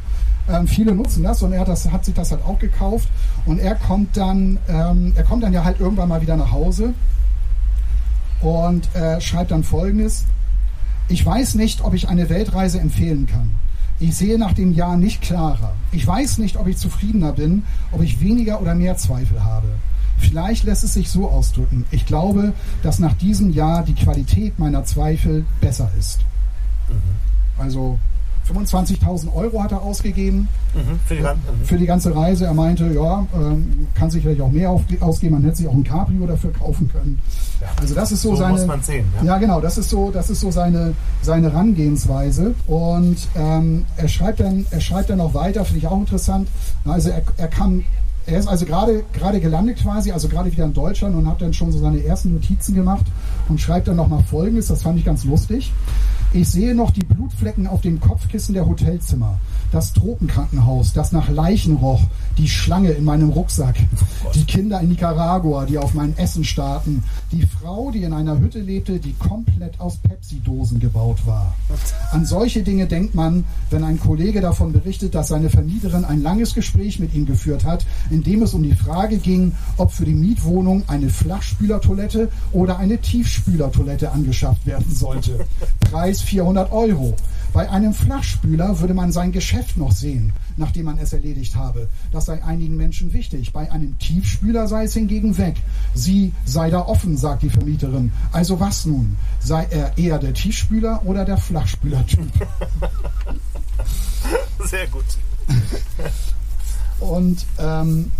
Ähm, viele nutzen das und er hat, das, hat sich das halt auch gekauft. Und er kommt dann, ähm, er kommt dann ja halt irgendwann mal wieder nach Hause und äh, schreibt dann folgendes. Ich weiß nicht, ob ich eine Weltreise empfehlen kann. Ich sehe nach dem Jahr nicht klarer. Ich weiß nicht, ob ich zufriedener bin, ob ich weniger oder mehr Zweifel habe. Vielleicht lässt es sich so ausdrücken. Ich glaube, dass nach diesem Jahr die Qualität meiner Zweifel besser ist. Mhm. Also 25.000 Euro hat er ausgegeben Mhm. Für die ganze, mhm. für die ganze Reise. Er meinte, ja, ähm, kann sicherlich auch mehr auf, ausgeben. Man hätte sich auch ein Cabrio dafür kaufen können. Ja. Also das ist so, So seine. sehen, ja. ja, genau. Das ist so, das ist so seine seine Herangehensweise. Und ähm, er schreibt dann, er schreibt dann noch weiter. Finde ich auch interessant. Also er, er kam. Er ist also gerade gerade gelandet quasi, also gerade wieder in Deutschland und hat dann schon so seine ersten Notizen gemacht und schreibt dann nochmal Folgendes, das fand ich ganz lustig. Ich sehe noch die Blutflecken auf den Kopfkissen der Hotelzimmer, das Tropenkrankenhaus, das nach Leichen roch, die Schlange in meinem Rucksack, die Kinder in Nicaragua, die auf mein Essen starten, die Frau, die in einer Hütte lebte, die komplett aus Pepsi-Dosen gebaut war. An solche Dinge denkt man, wenn ein Kollege davon berichtet, dass seine Vermieterin ein langes Gespräch mit ihm geführt hat, in dem es um die Frage ging, ob für die Mietwohnung eine Flachspülertoilette oder eine Tiefspülertoilette angeschafft werden sollte. Preis 400 Euro. Bei einem Flachspüler würde man sein Geschäft noch sehen, nachdem man es erledigt habe. Das sei einigen Menschen wichtig. Bei einem Tiefspüler sei es hingegen weg. Sie sei da offen, sagt die Vermieterin. Also was nun? Sei er eher der Tiefspüler oder der Flachspülertyp? Sehr gut. Und ähm,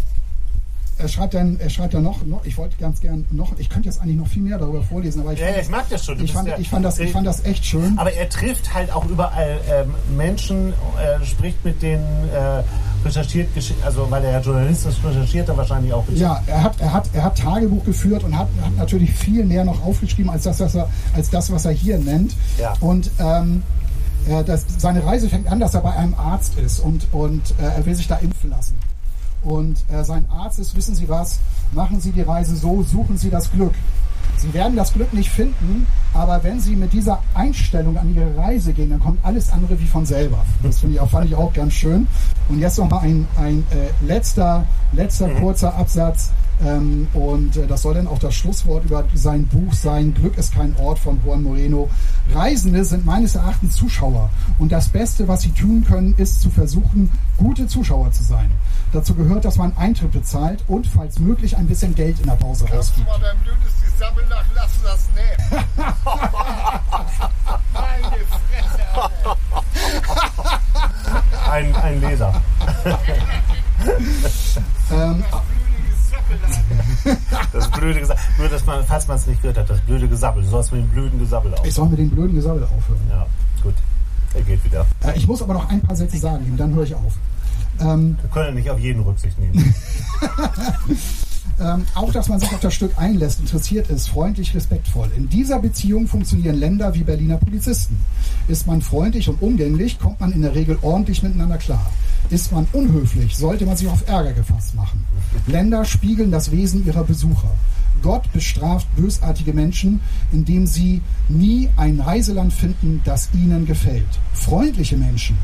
er schreibt dann, er schreibt dann noch, noch, ich wollte ganz gern noch, ich könnte jetzt eigentlich noch viel mehr darüber vorlesen, aber ich, Ja, fand, ich mag das schon. Ich, fand, ja- ich, fand das, ich fand das echt schön. Aber er trifft halt auch überall ähm, Menschen, äh, spricht mit denen, äh, recherchiert, also weil er ja journalistisch recherchiert, dann wahrscheinlich auch. Ja, er hat, er hat, er hat Tagebuch geführt und hat, hat natürlich viel mehr noch aufgeschrieben als das, was er, als das, was er hier nennt. Ja. Und ähm, äh, das, seine Reise fängt an, dass er bei einem Arzt ist und, und äh, er will sich da impfen lassen. Und äh, sein Arzt ist, wissen Sie was, machen Sie die Reise so, suchen Sie das Glück. Sie werden das Glück nicht finden, aber wenn Sie mit dieser Einstellung an Ihre Reise gehen, dann kommt alles andere wie von selber. Das finde ich auch, fand ich auch ganz schön. Und jetzt noch mal ein, ein äh, letzter, letzter kurzer Absatz. Ähm, und äh, das soll dann auch das Schlusswort über sein Buch sein. Glück ist kein Ort von Juan Moreno. Reisende sind meines Erachtens Zuschauer. Und das Beste, was sie tun können, ist zu versuchen, gute Zuschauer zu sein. Dazu gehört, dass man Eintritt bezahlt und, falls möglich, ein bisschen Geld in der Pause Kannst du rausgibt. mal dein blödes Gesammel nachlassen, das nähen? Meine Fresse, Alter. Ein, ein Leser. Ähm. Das blöde Gesabbel. Nur, dass man, falls man es nicht gehört hat, das blöde Gesabbel. Du sollst mit dem blöden Gesabbel auf. ich soll mit den blöden Gesammel aufhören. Ja, gut. Er geht wieder. Äh, ich muss aber noch ein paar Sätze sagen, eben, dann höre ich auf. Ähm, Wir können ja nicht auf jeden Rücksicht nehmen. Ähm, auch, dass man sich auf das Stück einlässt, interessiert ist, freundlich, respektvoll. In dieser Beziehung funktionieren Länder wie Berliner Polizisten. Ist man freundlich und umgänglich, kommt man in der Regel ordentlich miteinander klar. Ist man unhöflich, sollte man sich auf Ärger gefasst machen. Länder spiegeln das Wesen ihrer Besucher. Gott bestraft bösartige Menschen, indem sie nie ein Reiseland finden, das ihnen gefällt. Freundliche Menschen,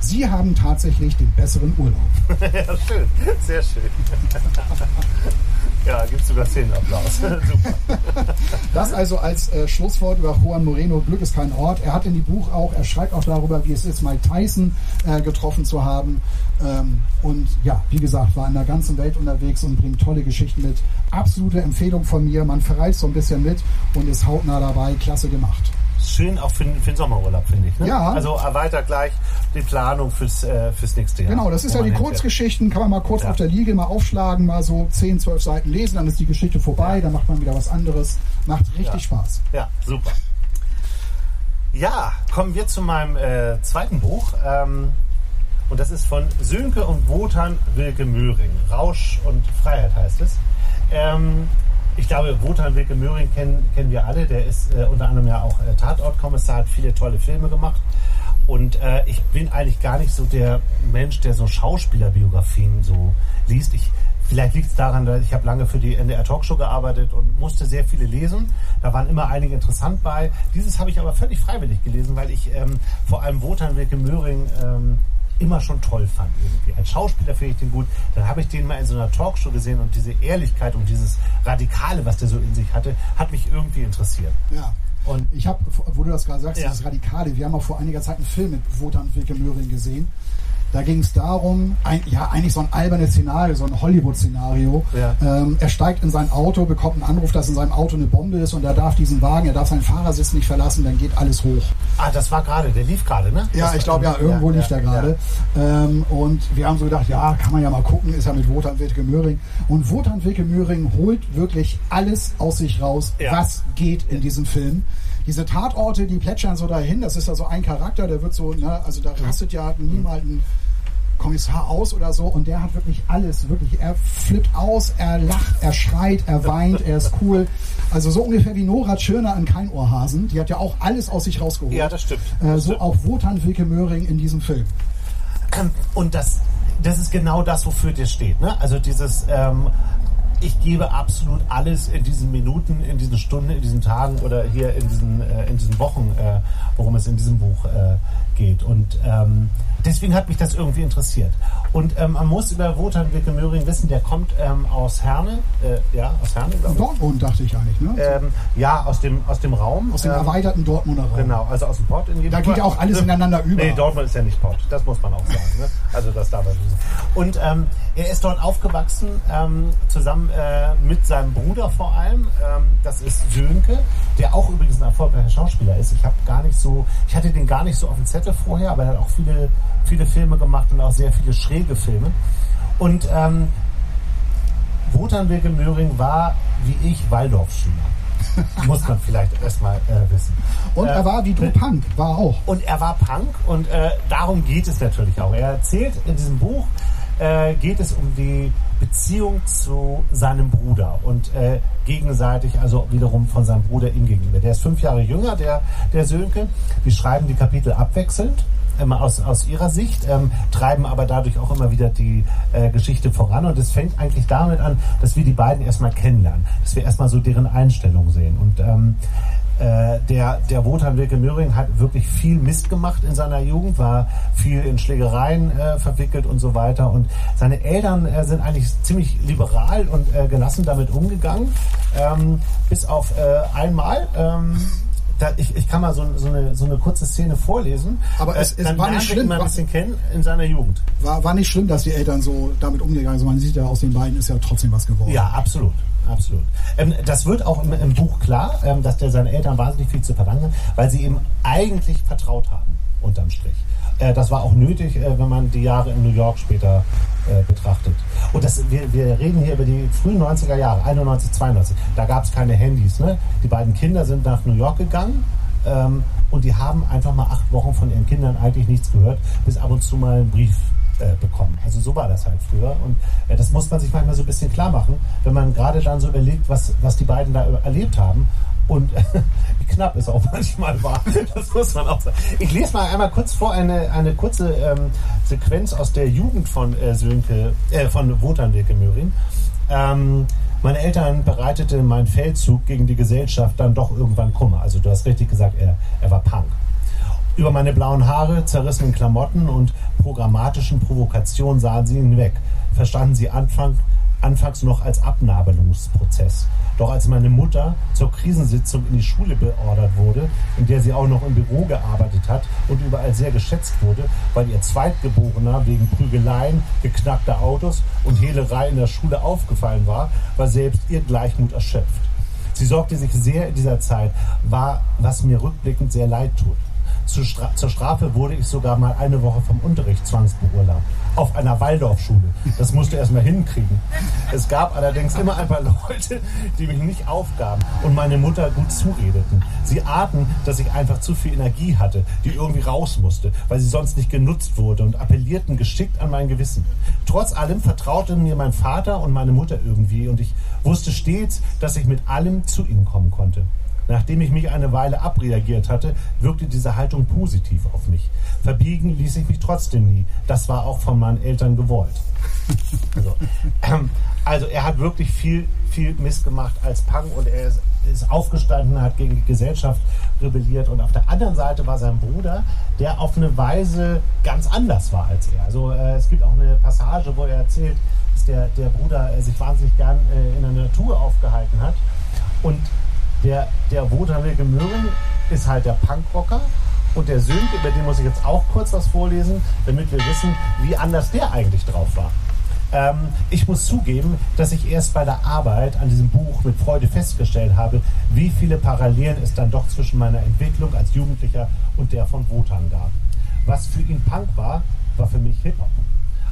sie haben tatsächlich den besseren Urlaub. ja, schön. Sehr schön. ja, gibt's sogar Szenenapplaus. Super. Das also als äh, Schlusswort über Juan Moreno. Glück ist kein Ort. Er hat in die Buch auch, er schreibt auch darüber, wie es ist, Mike Tyson äh, getroffen zu haben. Ähm, und ja, wie gesagt, war in der ganzen Welt unterwegs und bringt tolle Geschichten mit. Absolute Empfehlung von mir. Man verreist so ein bisschen mit und ist hautnah dabei. Klasse gemacht. Schön auch für, für den Sommerurlaub, finde ich. Ne? Ja. Also erweitert gleich die Planung fürs, äh, fürs nächste Jahr. Genau, das ist ja die. Kurzgeschichten, kann man mal kurz Ja. auf der Liege mal aufschlagen, mal so 10, 12 Seiten lesen, dann ist die Geschichte vorbei, dann macht man wieder was anderes. Macht richtig Ja. Spaß. Ja, super. Ja, kommen wir zu meinem äh, zweiten Buch. Ähm, und das ist von Sönke und Wotan Wilke Möhring. Rausch und Freiheit heißt es. Ähm, ich glaube, Wotan Wilke Möhring kennen, kennen wir alle. Der ist äh, unter anderem ja auch äh, Tatortkommissar, hat viele tolle Filme gemacht. Und äh, ich bin eigentlich gar nicht so der Mensch, der so Schauspielerbiografien so liest. Ich, vielleicht liegt es daran, dass ich habe lange für die NDR Talkshow gearbeitet und musste sehr viele lesen. Da waren immer einige interessant bei. Dieses habe ich aber völlig freiwillig gelesen, weil ich ähm, vor allem Wotan Wilke Möhring ähm, immer schon toll fand irgendwie. Als Schauspieler finde ich den gut. Dann habe ich den mal in so einer Talkshow gesehen und diese Ehrlichkeit und dieses Radikale, was der so in sich hatte, hat mich irgendwie interessiert. Ja. Und Ich habe, wo du das gerade sagst, Ja. dieses Radikale, wir haben auch vor einiger Zeit einen Film mit Wotan Wilke Möhring gesehen. Da ging es darum, ein, ja, eigentlich so ein albernes Szenario, so ein Hollywood-Szenario. Ja. Ähm, er steigt in sein Auto, bekommt einen Anruf, dass in seinem Auto eine Bombe ist und er darf diesen Wagen, er darf seinen Fahrersitz nicht verlassen, dann geht alles hoch. Ah, das war gerade, der lief gerade, ne? Ja, Das ich glaube ja, irgendwo liegt er gerade. Ähm, und wir haben so gedacht, ja, kann man ja mal gucken, ist ja mit Wotan Wilke Möhring. Und Wotan Wilke Möhring holt wirklich alles aus sich raus, Ja. was geht in diesem Film. Diese Tatorte, die plätschern so dahin, das ist ja so ein Charakter, der wird so, ne, also da rastet ja niemand ein Kommissar aus oder so und der hat wirklich alles, wirklich, er flippt aus, er lacht, er schreit, er weint, er ist cool. Also so ungefähr wie Nora Tschirner an Kein Ohrhasen, die hat ja auch alles aus sich rausgeholt. Ja, das stimmt. Äh, Das so stimmt. auch Wotan Wilke Möhring in diesem Film. Und das, das ist genau das, wofür dir steht. Ne? Also dieses, ähm, ich gebe absolut alles in diesen Minuten, in diesen Stunden, in diesen Tagen oder hier in diesen, äh, in diesen Wochen, äh, worum es in diesem Buch äh, geht. Und ähm, deswegen hat mich das irgendwie interessiert. Und ähm, man muss über Wotan Wilke Möhring wissen, der kommt ähm, aus Herne, äh, ja, aus Herne, glaube. Dortmund dachte ich eigentlich, ne? Ähm, ja, aus dem, aus dem Raum. Aus dem ähm, erweiterten Dortmunder Raum. Genau, also aus dem Pott in jedem Da geht ja auch alles ineinander über. Nee, Dortmund ist ja nicht Pott, das muss man auch sagen. Ne? Also das darf man nicht sagen. Und ähm, er ist dort aufgewachsen, ähm, zusammen äh, mit seinem Bruder vor allem. Ähm, das ist Sönke, der auch übrigens ein erfolgreicher Schauspieler ist. Ich habe gar nicht so, ich hatte den gar nicht so auf dem Zettel vorher, aber er hat auch viele, viele Filme gemacht und auch sehr viele schräge Filme. Und ähm, Wotan Wilke Möhring war, wie ich, Waldorfschüler. Muss man vielleicht erstmal äh, wissen. Und Äh, er war wie du Punk, war auch. und er war Punk und äh, darum geht es natürlich auch. Er erzählt in diesem Buch, äh, geht es um die Beziehung zu seinem Bruder und äh, gegenseitig, also wiederum von seinem Bruder ihm gegenüber. Der ist fünf Jahre jünger, der, der Sönke. Die schreiben die Kapitel abwechselnd. Immer aus, aus ihrer Sicht, ähm, treiben aber dadurch auch immer wieder die äh, Geschichte voran. Und es fängt eigentlich damit an, dass wir die beiden erstmal kennenlernen, dass wir erstmal so deren Einstellung sehen. Und ähm, äh, der, der Wotan Wilke Möhring hat wirklich viel Mist gemacht in seiner Jugend, war viel in Schlägereien äh, verwickelt und so weiter. Und seine Eltern äh, sind eigentlich ziemlich liberal und äh, gelassen damit umgegangen. Ähm, bis auf äh, einmal. Ähm, da, ich, ich kann mal so, so, eine, so eine kurze Szene vorlesen. Aber es- es war nicht schlimm, mal ein bisschen kennen in seiner Jugend. War, war nicht schlimm, dass die Eltern so damit umgegangen sind. Man sieht ja, aus den beiden ist ja trotzdem was geworden. Ja, absolut. Absolut. Ähm, das wird auch im, im Buch klar, ähm, dass der seinen Eltern wahnsinnig viel zu verdanken hat, weil sie ihm eigentlich vertraut haben, unterm Strich. Äh, das war auch nötig, äh, wenn man die Jahre in New York später äh, betrachtet. Und das, wir, wir reden hier über die frühen 90er Jahre, 91, 92. Da gab es keine Handys. Ne? Die beiden Kinder sind nach New York gegangen ähm, und die haben einfach mal acht Wochen von ihren Kindern eigentlich nichts gehört, bis ab und zu mal einen Brief äh, bekommen. Also so war das halt früher. Und äh, das muss man sich manchmal so ein bisschen klar machen, wenn man gerade dann so überlegt, was, was die beiden da erlebt haben. Und wie knapp es auch manchmal war. Das muss man auch sagen. Ich lese mal einmal kurz vor eine, eine kurze ähm, Sequenz aus der Jugend von äh, Sönke, äh, von Wotan Wilke Möhring. Ähm, meine Eltern bereitete mein Feldzug gegen die Gesellschaft dann doch irgendwann Kummer. Also du hast richtig gesagt, er, er war Punk. Über meine blauen Haare, zerrissenen Klamotten und programmatischen Provokationen sahen sie hinweg. Verstanden sie Anfang, anfangs noch als Abnabelungsprozess. Doch als meine Mutter zur Krisensitzung in die Schule beordert wurde, in der sie auch noch im Büro gearbeitet hat und überall sehr geschätzt wurde, weil ihr Zweitgeborener wegen Prügeleien, geknackter Autos und Hehlerei in der Schule aufgefallen war, war selbst ihr Gleichmut erschöpft. Sie sorgte sich sehr in dieser Zeit, war, was mir rückblickend sehr leid tut. Zur, Stra zur Strafe wurde ich sogar mal eine Woche vom Unterricht zwangsbeurlaubt. Auf einer Waldorfschule. Das musste erst mal hinkriegen. Es gab allerdings immer ein paar Leute, die mich nicht aufgaben und meine Mutter gut zuredeten. Sie ahnten, dass ich einfach zu viel Energie hatte, die irgendwie raus musste, weil sie sonst nicht genutzt wurde und appellierten geschickt an mein Gewissen. Trotz allem vertrauten mir mein Vater und meine Mutter irgendwie und ich wusste stets, dass ich mit allem zu ihnen kommen konnte. Nachdem ich mich eine Weile abreagiert hatte, wirkte diese Haltung positiv auf mich. Verbiegen ließ ich mich trotzdem nie. Das war auch von meinen Eltern gewollt. Also, ähm, also er hat wirklich viel, viel Mist gemacht als Punk und er ist, ist aufgestanden, hat gegen die Gesellschaft rebelliert und auf der anderen Seite war sein Bruder, der auf eine Weise ganz anders war als er. Also äh, es gibt auch eine Passage, wo er erzählt, dass der, der Bruder äh, sich wahnsinnig gern äh, in der Natur aufgehalten hat und der, der Wotan Wilke Möhring ist halt der Punkrocker Und der Sönke, über den muss ich jetzt auch kurz was vorlesen, damit wir wissen, wie anders der eigentlich drauf war. Ähm, ich muss zugeben, dass ich erst bei der Arbeit an diesem Buch mit Freude festgestellt habe, wie viele Parallelen es dann doch zwischen meiner Entwicklung als Jugendlicher und der von Wotan gab. Was für ihn Punk war, war für mich Hip-Hop.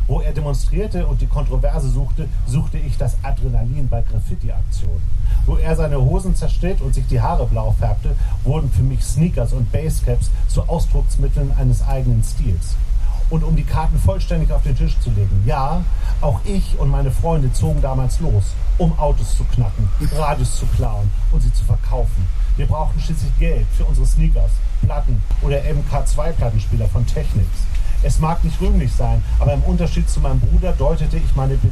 Wo er demonstrierte und die Kontroverse suchte, suchte ich das Adrenalin bei Graffiti-Aktionen. Wo er seine Hosen zerstritt und sich die Haare blau färbte, wurden für mich Sneakers und Basecaps zu Ausdrucksmitteln eines eigenen Stils. Und um die Karten vollständig auf den Tisch zu legen, ja, auch ich und meine Freunde zogen damals los, um Autos zu knacken, Radios zu klauen und sie zu verkaufen. Wir brauchten schließlich Geld für unsere Sneakers, Platten oder MK2-Plattenspieler von Technics. Es mag nicht rühmlich sein, aber im Unterschied zu meinem Bruder deutete ich meine Be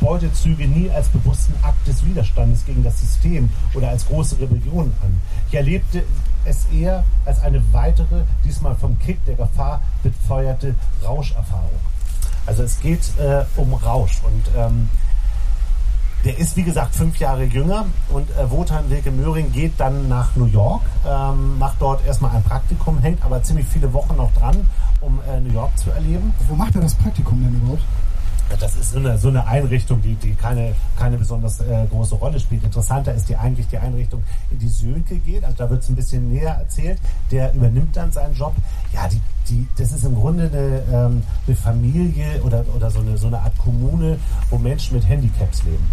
Beutezüge nie als bewussten Akt des Widerstandes gegen das System oder als große Rebellion an. Ich erlebte es eher als eine weitere, diesmal vom Kick der Gefahr befeuerte Rauscherfahrung. Also es geht äh, um Rausch und ähm, der ist wie gesagt fünf Jahre jünger und äh, Wotan Wilke Möhring geht dann nach New York, ähm, macht dort erstmal ein Praktikum, hängt aber ziemlich viele Wochen noch dran, um äh, New York zu erleben. Wo macht er das Praktikum denn überhaupt? Das ist so eine, so eine Einrichtung, die, die keine, keine besonders äh, große Rolle spielt. Interessanter ist die eigentlich die Einrichtung, in die Sönke geht. Also da wird es ein bisschen näher erzählt. Der übernimmt dann seinen Job. Ja, die, die, das ist im Grunde eine, ähm, eine Familie oder, oder so, eine, so eine Art Kommune, wo Menschen mit Handicaps leben.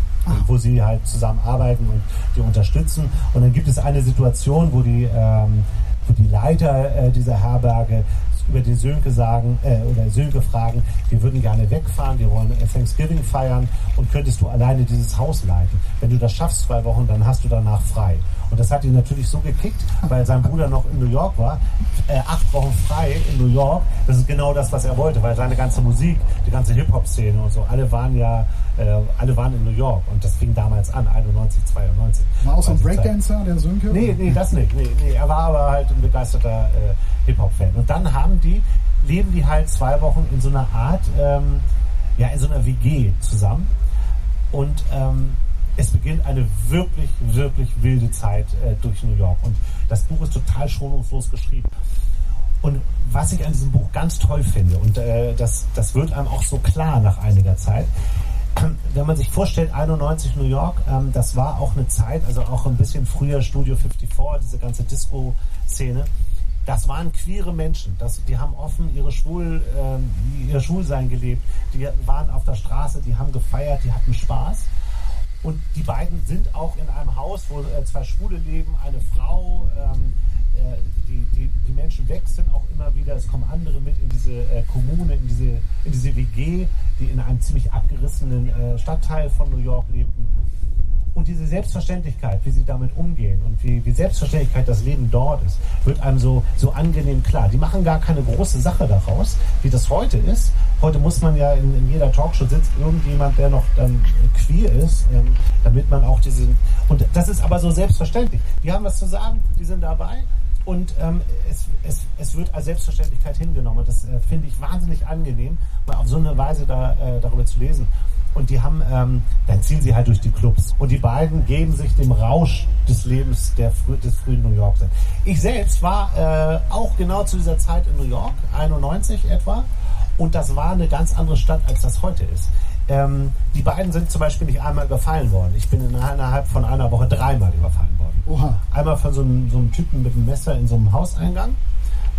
Wo sie halt zusammenarbeiten und die unterstützen. Und dann gibt es eine Situation, wo die, ähm, wo die Leiter äh, dieser Herberge über den Sönke sagen äh, oder Sönke fragen, wir würden gerne wegfahren, wir wollen äh, Thanksgiving feiern und könntest du alleine dieses Haus leiten. Wenn du das schaffst zwei Wochen, dann hast du danach frei. Und das hat ihn natürlich so gekickt, weil sein Bruder noch in New York war. Äh, acht Wochen frei in New York, das ist genau das, was er wollte, weil seine ganze Musik, die ganze Hip-Hop-Szene und so, alle waren ja, äh, alle waren in New York und das fing damals an, 91, 92. War auch so ein. Breakdancer, der Sönke? Nee, nee, das nicht. Nee, nee, er war aber halt ein begeisterter äh, Hip-Hop-Fan. Und dann haben die, leben die halt zwei Wochen in so einer Art, ähm, ja, in so einer WG zusammen. Und ähm, es beginnt eine wirklich, wirklich wilde Zeit äh, durch New York. Und das Buch ist total schonungslos geschrieben. Und was ich an diesem Buch ganz toll finde, und äh, das, das wird einem auch so klar nach einiger Zeit, wenn man sich vorstellt, 91 New York, ähm, das war auch eine Zeit, also auch ein bisschen früher Studio 54, diese ganze Disco-Szene, das waren queere Menschen. Das, die haben offen ihre Schwul, ähm, ihr Schwulsein gelebt. Die waren auf der Straße, die haben gefeiert, die hatten Spaß. Und die beiden sind auch in einem Haus, wo äh, zwei Schwule leben, eine Frau. Ähm, äh, die, die, die Menschen wechseln auch immer wieder. Es kommen andere mit in diese äh, Kommune, in diese, in diese WG, die in einem ziemlich abgerissenen äh, Stadtteil von New York lebten. Und diese Selbstverständlichkeit, wie sie damit umgehen und wie, wie Selbstverständlichkeit das Leben dort ist, wird einem so, so angenehm klar. Die machen gar keine große Sache daraus, wie das heute ist. Heute muss man ja in, in jeder Talkshow sitzt irgendjemand, der noch dann queer ist, ähm, damit man auch diese. Und das ist aber so selbstverständlich. Die haben was zu sagen, die sind dabei. Und ähm, es, es, es wird als Selbstverständlichkeit hingenommen. Das äh, finde ich wahnsinnig angenehm, mal auf so eine Weise da, äh, darüber zu lesen. Und die haben, ähm, dann ziehen sie halt durch die Clubs. Und die beiden geben sich dem Rausch des Lebens der frü des frühen New York. Ich selbst war äh, auch genau zu dieser Zeit in New York, 91 etwa. Und das war eine ganz andere Stadt, als das heute ist. Ähm, die beiden sind zum Beispiel nicht einmal überfallen worden. Ich bin innerhalb von einer Woche dreimal überfallen worden. Oha. Einmal von so einem, so einem Typen mit einem Messer in so einem Hauseingang.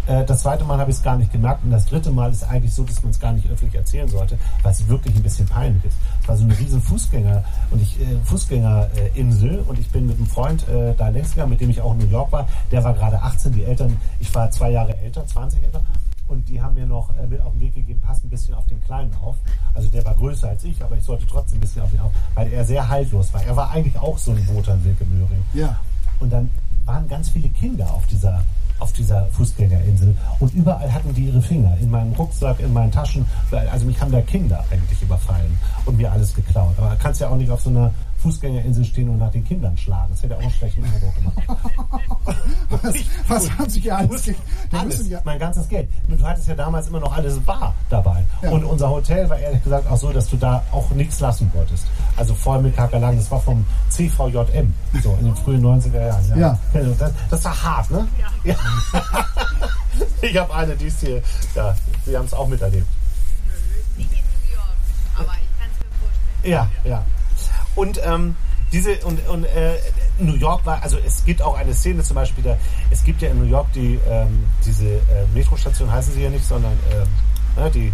Äh, Das zweite Mal habe ich es gar nicht gemerkt und das dritte Mal ist eigentlich so, dass man es gar nicht öffentlich erzählen sollte, weil es wirklich ein bisschen peinlich ist. Es war so eine riesen Fußgänger und ich äh, Fußgängerinsel und ich bin mit einem Freund äh, da längs gegangen, mit dem ich auch in New York war. Der war gerade 18, die Eltern, ich war zwei Jahre älter, 20 etwa. Und die haben mir noch äh, mit auf den Weg gegeben, pass ein bisschen auf den Kleinen auf. Also der war größer als ich, aber ich sollte trotzdem ein bisschen auf ihn auf, weil er sehr haltlos war. Er war eigentlich auch so ein Wotan Wilke Möhring. Ja. Und dann waren ganz viele Kinder auf dieser, auf dieser Fußgängerinsel und überall hatten die ihre Finger in meinem Rucksack, in meinen Taschen. Also mich haben da Kinder eigentlich überfallen und mir alles geklaut. Aber kannst ja auch nicht auf so einer Fußgängerinsel stehen und nach den Kindern schlagen. Das hätte auch einen schlechten Eindruck gemacht. Was, was haben Sie hier alles? Alles, ja, mein ganzes Geld. Du hattest ja damals immer noch alles bar dabei. Ja. Und unser Hotel war ehrlich gesagt auch so, dass du da auch nichts lassen wolltest. Also voll mit Kakerlaken. Das war vom CVJM, so in den frühen 90er Jahren. Ja. Das, das war hart, ne? Ja. Ich habe eine, die ist hier. Ja, Sie haben es auch miterlebt. Nicht in New York, aber ich kann es mir vorstellen. Ja, ja. Und ähm, diese und, und äh, New York war, also es gibt auch eine Szene zum Beispiel, da, es gibt ja in New York die ähm, diese äh, Metrostation heißen sie ja nicht, sondern ähm, ne, die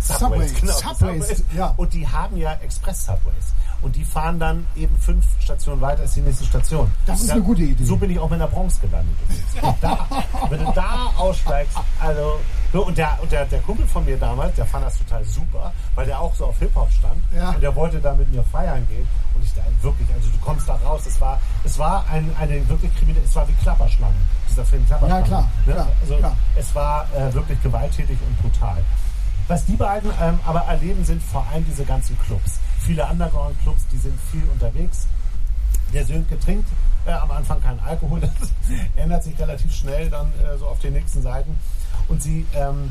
Subways, genau, die Subways, ja. Und die haben ja Express-Subways. Und die fahren dann eben fünf Stationen weiter als die nächste Station. Das Und ist da- eine gute Idee. So bin ich auch in der Bronx gelandet. Da, wenn du da aussteigst, also so, und der und der, der Kumpel von mir damals, der fand das total super, weil der auch so auf Hip Hop stand Ja. und der wollte da mit mir feiern gehen und ich da wirklich, also du kommst da raus, es war es war ein, eine wirklich kriminelle, es war wie Klapperschlangen, dieser Film Klapperschlangen. Ja, klar, ne? klar, also klar. es war äh, wirklich gewalttätig und brutal. Was die beiden ähm, aber erleben, sind vor allem diese ganzen Clubs. Viele Underground-Clubs, die sind viel unterwegs. Der Sönke trinkt äh, am Anfang keinen Alkohol. Das ändert sich relativ schnell dann äh, so auf den nächsten Seiten. Und sie ähm,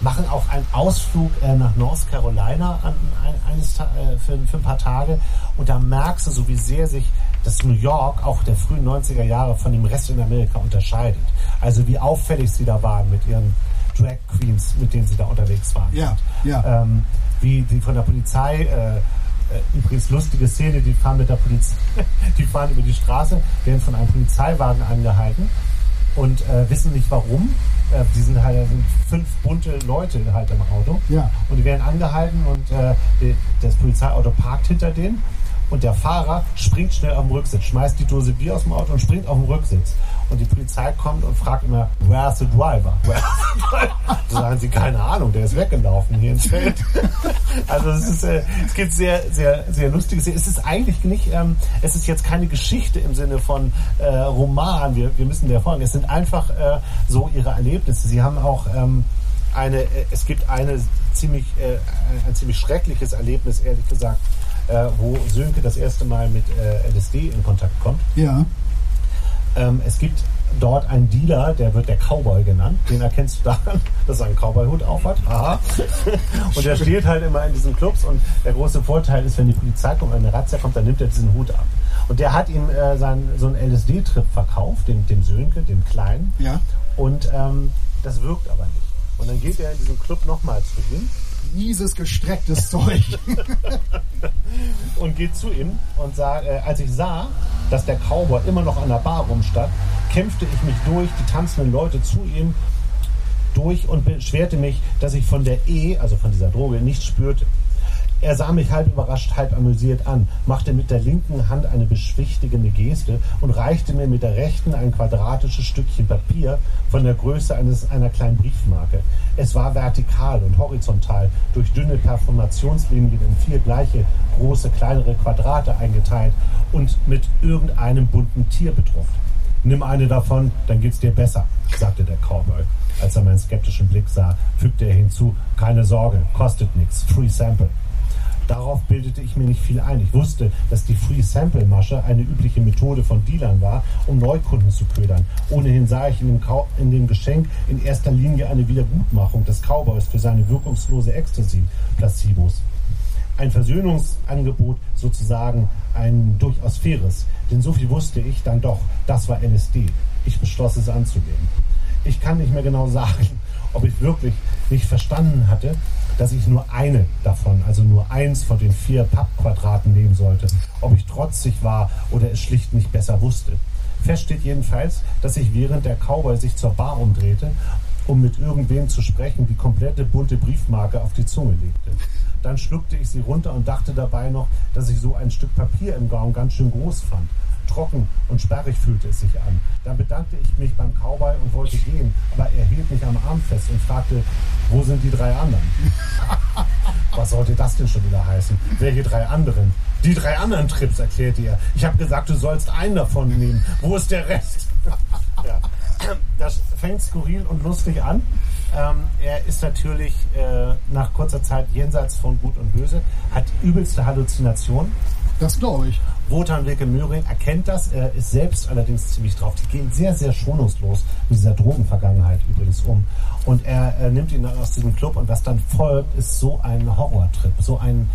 machen auch einen Ausflug äh, nach North Carolina an, ein, eines, äh, für, für ein paar Tage. Und da merkst du so, wie sehr sich das New York auch der frühen 90er Jahre von dem Rest in Amerika unterscheidet. Also wie auffällig sie da waren mit ihren Drag Queens, mit denen sie da unterwegs waren. Ja, ja. Ähm, wie die von der Polizei, äh, äh, übrigens lustige Szene, die fahren mit der Polizei, die fahren über die Straße, werden von einem Polizeiwagen angehalten und äh, wissen nicht warum. Äh, die sind halt da sind fünf bunte Leute halt im Auto. Ja. Und die werden angehalten und äh, das Polizeiauto parkt hinter denen. Und der Fahrer springt schnell auf den Rücksitz, schmeißt die Dose Bier aus dem Auto und springt auf den Rücksitz. Und die Polizei kommt und fragt immer, where's the driver? Where's the driver? Sagen sie, keine Ahnung, der ist weggelaufen hier ins Feld. Also es, ist, äh, es gibt sehr, sehr, sehr lustige. Es ist eigentlich nicht, ähm, es ist jetzt keine Geschichte im Sinne von äh, Roman, wir, wir müssen der folgen. Es sind einfach äh, so ihre Erlebnisse. Sie haben auch ähm, eine, äh, es gibt eine ziemlich, äh, ein ziemlich schreckliches Erlebnis, ehrlich gesagt, äh, wo Sönke das erste Mal mit äh, LSD in Kontakt kommt. Ja. Ähm, es gibt dort einen Dealer, der wird der Cowboy genannt. Den erkennst du daran, dass er einen Cowboy-Hut aufhat. Aha. Und der steht halt immer in diesen Clubs. Und der große Vorteil ist, wenn die Polizei kommt, eine Razzia kommt, dann nimmt er diesen Hut ab. Und der hat ihm äh, sein, so einen LSD-Trip verkauft, dem, dem Sönke, dem Kleinen. Ja. Und ähm, das wirkt aber nicht. Und dann geht er in diesen Club nochmal zu ihm Mieses, gestrecktes Zeug. und geht zu ihm und sagt, äh, als ich sah, dass der Cowboy immer noch an der Bar rumstand, kämpfte ich mich durch die tanzenden Leute zu ihm durch und beschwerte mich, dass ich von der E, also von dieser Droge, nichts spürte. Er sah mich halb überrascht, halb amüsiert an, machte mit der linken Hand eine beschwichtigende Geste und reichte mir mit der rechten ein quadratisches Stückchen Papier von der Größe eines, einer kleinen Briefmarke. Es war vertikal und horizontal durch dünne Performationslinien in vier gleiche große, kleinere Quadrate eingeteilt und mit irgendeinem bunten Tier bedruckt. Nimm eine davon, dann geht's dir besser, sagte der Cowboy. Als er meinen skeptischen Blick sah, fügte er hinzu, keine Sorge, kostet nichts, Free Sample. Darauf bildete ich mir nicht viel ein. Ich wusste, dass die Free Sample Masche eine übliche Methode von Dealern war, um Neukunden zu ködern. Ohnehin sah ich in dem, Kau in dem Geschenk in erster Linie eine Wiedergutmachung des Cowboys für seine wirkungslose Ecstasy-Placebos. Ein Versöhnungsangebot sozusagen ein durchaus faires. Denn so viel wusste ich dann doch, das war LSD. Ich beschloss es anzugehen. Ich kann nicht mehr genau sagen, ob ich wirklich nicht verstanden hatte, dass ich nur eine davon, also nur eins von den vier Pappquadraten nehmen sollte. Ob ich trotzig war oder es schlicht nicht besser wusste. Fest steht jedenfalls, dass ich während der Cowboy sich zur Bar umdrehte, um mit irgendwem zu sprechen, die komplette bunte Briefmarke auf die Zunge legte. Dann schluckte ich sie runter und dachte dabei noch, dass ich so ein Stück Papier im Gaumen ganz schön groß fand. Trocken und sperrig fühlte es sich an. Dann bedankte ich mich beim Cowboy und wollte gehen, aber er hielt mich am Arm fest und fragte, wo sind die drei anderen? Was sollte das denn schon wieder heißen? Welche drei anderen? Die drei anderen Trips, erklärte er. Ich habe gesagt, du sollst einen davon nehmen. Wo ist der Rest? ja. Das fängt skurril und lustig an. Ähm, er ist natürlich äh, nach kurzer Zeit jenseits von Gut und Böse, hat übelste Halluzinationen. Das glaube ich. Wotan Wilke Möhring erkennt das, er ist selbst allerdings ziemlich drauf. Die gehen sehr, sehr schonungslos mit dieser Drogenvergangenheit übrigens um. Und er, er nimmt ihn dann aus diesem Club und was dann folgt, ist so ein Horrortrip, so ein,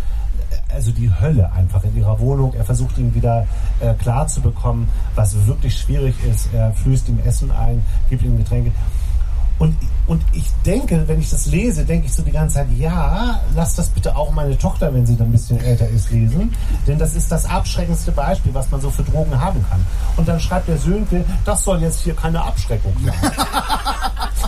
also die Hölle einfach in ihrer Wohnung. Er versucht ihn wieder äh, klar zu bekommen, was wirklich schwierig ist. Er flößt ihm Essen ein, gibt ihm Getränke. Und, und ich denke, wenn ich das lese, denke ich so die ganze Zeit, ja, lass das bitte auch meine Tochter, wenn sie dann ein bisschen älter ist, lesen. Denn das ist das abschreckendste Beispiel, was man so für Drogen haben kann. Und dann schreibt der Sönke, das soll jetzt hier keine Abschreckung sein.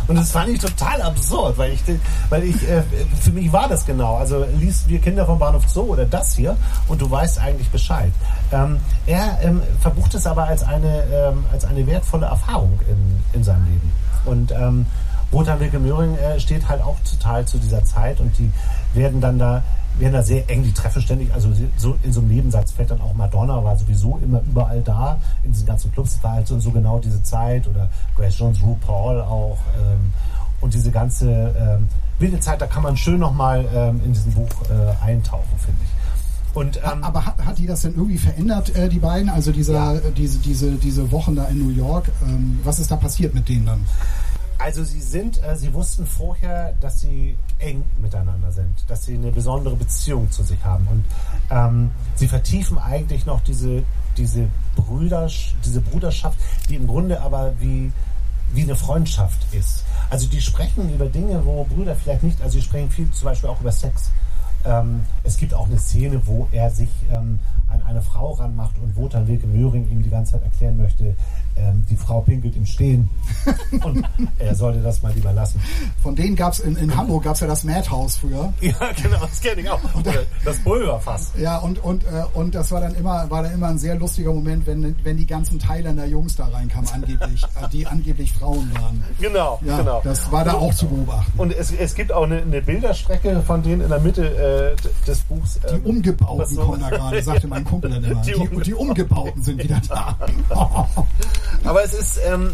Und das fand ich total absurd, weil ich, weil ich, äh, für mich war das genau. Also liest wir Kinder vom Bahnhof Zoo oder das hier und du weißt eigentlich Bescheid. Ähm, er ähm, verbucht es aber als eine, ähm, als eine wertvolle Erfahrung in, in seinem Leben. Und Wotan Wilke Möhring äh, steht halt auch total zu dieser Zeit und die werden dann da werden da sehr eng, die treffen ständig, also so in so einem Nebensatz fällt dann auch Madonna, war sowieso immer überall da, in diesen ganzen Clubs, war halt so, so genau diese Zeit oder Grace Jones, RuPaul auch ähm, und diese ganze ähm, wilde Zeit, da kann man schön nochmal ähm, in diesem Buch äh, eintauchen, finde ich. Und, ähm, Aber hat, hat die das denn irgendwie verändert, äh, die beiden? Also dieser, Ja. äh, diese, diese, diese Wochen da in New York, ähm, was ist da passiert mit denen dann? Also sie sind, äh, sie wussten vorher, dass sie eng miteinander sind, dass sie eine besondere Beziehung zu sich haben und ähm, sie vertiefen eigentlich noch diese diese Brüder, diese Bruderschaft, die im Grunde aber wie wie eine Freundschaft ist. Also die sprechen über Dinge, wo Brüder vielleicht nicht, also sie sprechen viel zum Beispiel auch über Sex. Ähm, es gibt auch eine Szene, wo er sich ähm, an eine Frau ranmacht und Wotan Wilke Möhring ihm die ganze Zeit erklären möchte, ähm, die Frau pinkelt im Stehen und er sollte das mal lieber lassen. Von denen gab es in, in Hamburg gab's ja das Madhouse früher. Ja, genau, das kenne ich auch. Oder das Pulverfass. Ja, und, und, äh, und das war dann immer, war dann immer ein sehr lustiger Moment, wenn, wenn die ganzen Thailänder Jungs da reinkamen, angeblich, äh, die angeblich Frauen waren. Genau, Ja, genau. das war da auch zu beobachten. Und es, es gibt auch eine, eine Bilderstrecke von denen in der Mitte äh, des Buchs. Die ähm, Umgebauten was so- kommen da gerade, sagte mein Kumpel dann immer. Die Die, die Umgebauten sind wieder da. Aber es ist, ähm,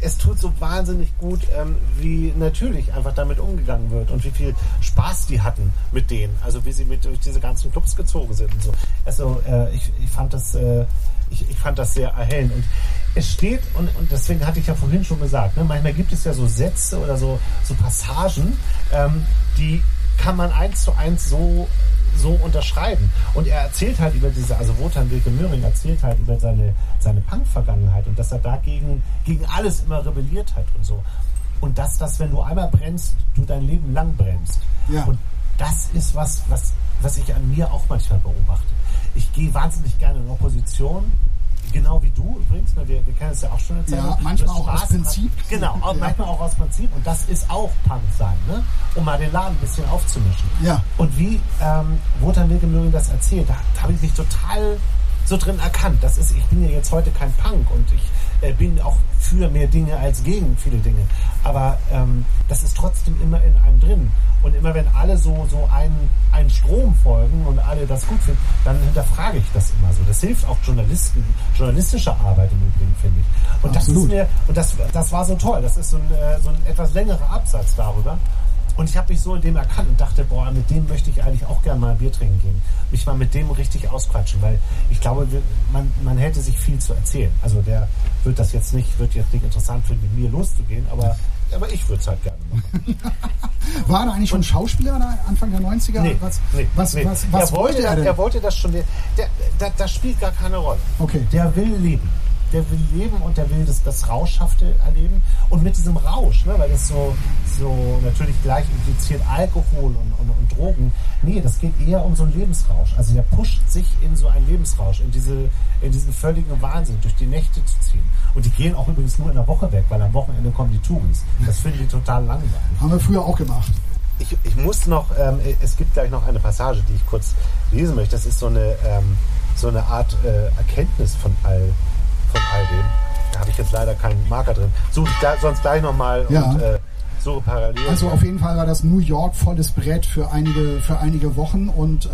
es tut so wahnsinnig gut, ähm, wie natürlich einfach damit umgegangen wird und wie viel Spaß die hatten mit denen. Also wie sie mit durch diese ganzen Clubs gezogen sind und so. Also äh, ich, ich fand das, äh, ich, ich fand das sehr erhellend. Und es steht, und, und deswegen hatte ich ja vorhin schon gesagt, ne, manchmal gibt es ja so Sätze oder so, so Passagen, ähm, die kann man eins zu eins so so unterschreiben. Und er erzählt halt über diese, also Wotan Wilke Möhring erzählt halt über seine, seine Punk-Vergangenheit und dass er dagegen gegen alles immer rebelliert hat und so. Und dass das, wenn du einmal brennst, du dein Leben lang brennst. Ja. Und das ist was, was, was ich an mir auch manchmal beobachte. Ich gehe wahnsinnig gerne in Opposition. Genau wie du übrigens, ne, wir, wir kennen es ja auch schon. Zeit Ja, manchmal auch aus Prinzip. dran. Genau, auch, Ja. manchmal auch aus Prinzip. Und das ist auch Punk sein, ne? um mal den Laden ein bisschen aufzumischen. Ja. Und wie ähm, Wotan Wilke Möhring das erzählt, da, da habe ich mich total so drin erkannt. Das ist, ich bin ja jetzt heute kein Punk und ich äh, bin auch für mehr Dinge als gegen viele Dinge. Aber ähm, das ist trotzdem immer in einem drin. Und immer wenn alle so, so einen, einen Strom folgen und alle das gut finden, dann hinterfrage ich das immer so. Das hilft auch Journalisten, journalistische Arbeit im Übrigen, finde ich. Und das ist mir, und das, das war so toll. Das ist so ein, äh, so ein etwas längerer Absatz darüber. Und ich habe mich so in dem erkannt und dachte, boah, mit dem möchte ich eigentlich auch gerne mal ein Bier trinken gehen. Mich mal mit dem richtig ausquatschen, weil ich glaube, man, man hätte sich viel zu erzählen. Also der wird das jetzt nicht, wird jetzt nicht interessant finden, mit mir loszugehen, aber, aber ich würde es halt gerne machen. War da eigentlich schon Schauspieler da Anfang der 90er? Nee, was nee, was, nee. was, was er, wollte, er denn? er wollte das schon, der, der, der, das spielt gar keine Rolle. Okay. Der will leben. Der will leben und der will das, das Rauschhafte erleben. Und mit diesem Rausch, ne, weil das so, so natürlich gleich impliziert Alkohol und, und, und Drogen. Nee, das geht eher um so einen Lebensrausch. Also der pusht sich in so einen Lebensrausch, in, diese, in diesen völligen Wahnsinn, durch die Nächte zu ziehen. Und die gehen auch übrigens nur in der Woche weg, weil am Wochenende kommen die Touris. Das finden die total langweilig. Haben wir früher auch gemacht. Ich, ich muss noch, ähm, es gibt gleich noch eine Passage, die ich kurz lesen möchte. Das ist so eine, ähm, so eine Art äh, Erkenntnis von all, von all dem. Da habe ich jetzt leider keinen Marker drin. Suche ich da, sonst gleich nochmal Ja. und äh, suche parallel. Also auf jeden Fall war das New York volles Brett für einige, für einige Wochen und äh,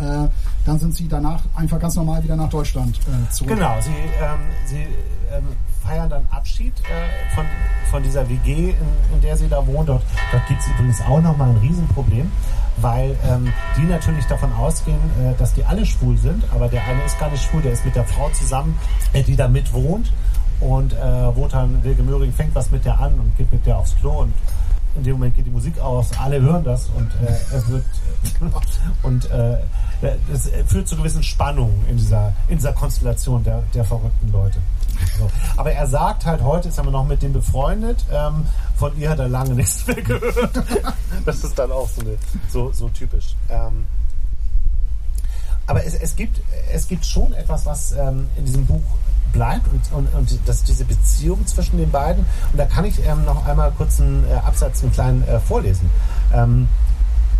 dann sind sie danach einfach ganz normal wieder nach Deutschland äh, zurück. Genau, sie, ähm, sie ähm, feiern dann Abschied äh, von, von dieser WG, in, in der sie da wohnt. Dort, dort gibt es übrigens auch nochmal ein Riesenproblem, weil ähm, die natürlich davon ausgehen, äh, dass die alle schwul sind, aber der eine ist gar nicht schwul, der ist mit der Frau zusammen, äh, die da mit wohnt. Und äh, Wotan Wilke Möhring fängt was mit der an und geht mit der aufs Klo und in dem Moment geht die Musik aus, alle hören das und äh, er wird und äh, es führt zu gewissen Spannungen in dieser, in dieser Konstellation der, der verrückten Leute. So. Aber er sagt halt, heute ist er noch mit dem befreundet, ähm, von ihr hat er lange nichts mehr gehört. Das ist dann auch so, eine, so, so typisch. Ähm, aber es, es, gibt, es gibt schon etwas, was ähm, in diesem Buch bleibt und, und, und das, diese Beziehung zwischen den beiden. Und da kann ich ähm, noch einmal kurz einen äh, Absatz, einen kleinen äh, vorlesen.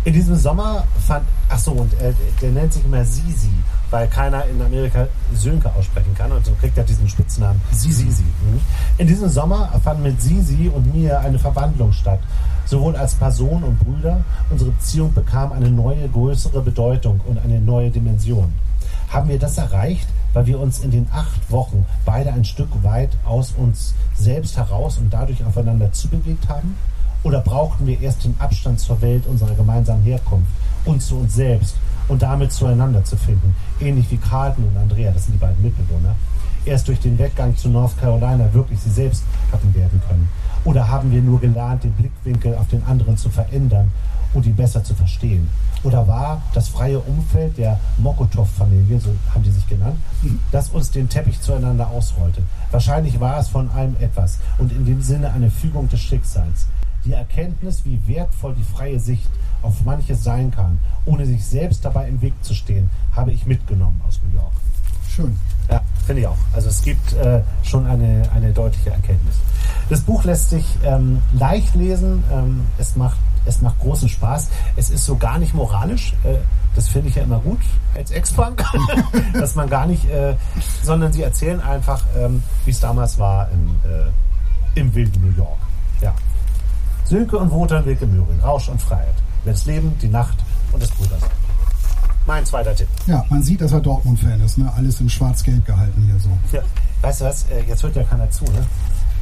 In diesem Sommer fand, ach so, und äh, der nennt sich immer Sisi, weil keiner in Amerika Sönke aussprechen kann und so kriegt er diesen Spitznamen Sisi. Mhm. In diesem Sommer fand mit Sisi und mir eine Verwandlung statt. Sowohl als Person und Brüder, unsere Beziehung bekam eine neue, größere Bedeutung und eine neue Dimension. Haben wir das erreicht, weil wir uns in den acht Wochen beide ein Stück weit aus uns selbst heraus und dadurch aufeinander zubewegt haben? Oder brauchten wir erst den Abstand zur Welt unserer gemeinsamen Herkunft und zu uns selbst und damit zueinander zu finden? Ähnlich wie Carlton und Andrea, das sind die beiden Mitbewohner, erst durch den Weggang zu North Carolina wirklich sie selbst hatten werden können? Oder haben wir nur gelernt, den Blickwinkel auf den anderen zu verändern und ihn besser zu verstehen? Oder war das freie Umfeld der Mokotov-Familie, so haben die sich genannt, das uns den Teppich zueinander ausrollte? Wahrscheinlich war es von allem etwas und in dem Sinne eine Fügung des Schicksals. Die Erkenntnis, wie wertvoll die freie Sicht auf manches sein kann, ohne sich selbst dabei im Weg zu stehen, habe ich mitgenommen aus New York. Schön. Ja, finde ich auch. Also es gibt äh, schon eine, eine deutliche Erkenntnis. Das Buch lässt sich ähm, leicht lesen. Ähm, es, macht, es macht großen Spaß. Es ist so gar nicht moralisch. Äh, das finde ich ja immer gut als Ex-Punk, dass man gar nicht, äh, sondern sie erzählen einfach, ähm, wie es damals war im, äh, im wilden New York. Ja. Sönke und Wotan Wilke Möhring, Rausch und Freiheit. Das Leben, die Nacht und das Brudersein. Mein zweiter Tipp. Ja, man sieht, dass er Dortmund-Fan ist. Ne? Alles in schwarz-gelb gehalten hier so. Ja. Weißt du was, äh, jetzt hört ja keiner zu, ne?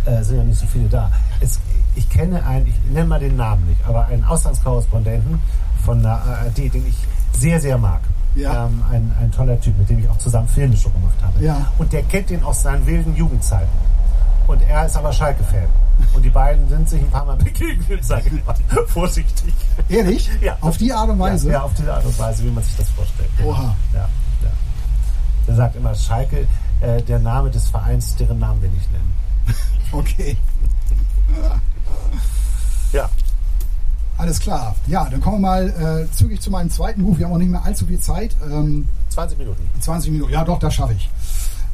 Äh, sind ja nicht so viele da. Es, ich kenne einen, ich nenne mal den Namen nicht, aber einen Auslandskorrespondenten von der ARD, den ich sehr, sehr mag. Ja. Ähm, ein, ein toller Typ, mit dem ich auch zusammen Filme schon gemacht habe. Ja. Und der kennt ihn aus seinen wilden Jugendzeiten. Und er ist aber Schalke-Fan. Und die beiden sind sich ein paar Mal begegnet, sage ich mal. Vorsichtig. Ehrlich? Ja. Auf die Art und Weise? Ja, ja, auf diese Art und Weise, wie man sich das vorstellt. Oha. Ja, ja. Der sagt immer, Schalke, äh, der Name des Vereins, deren Namen wir nicht nennen. Okay. Ja. Alles klar. Ja, dann kommen wir mal äh, zügig zu meinem zweiten Buch. Wir haben auch nicht mehr allzu viel Zeit. Ähm, 20 Minuten. 20 Minuten. Ja, doch, das schaffe ich.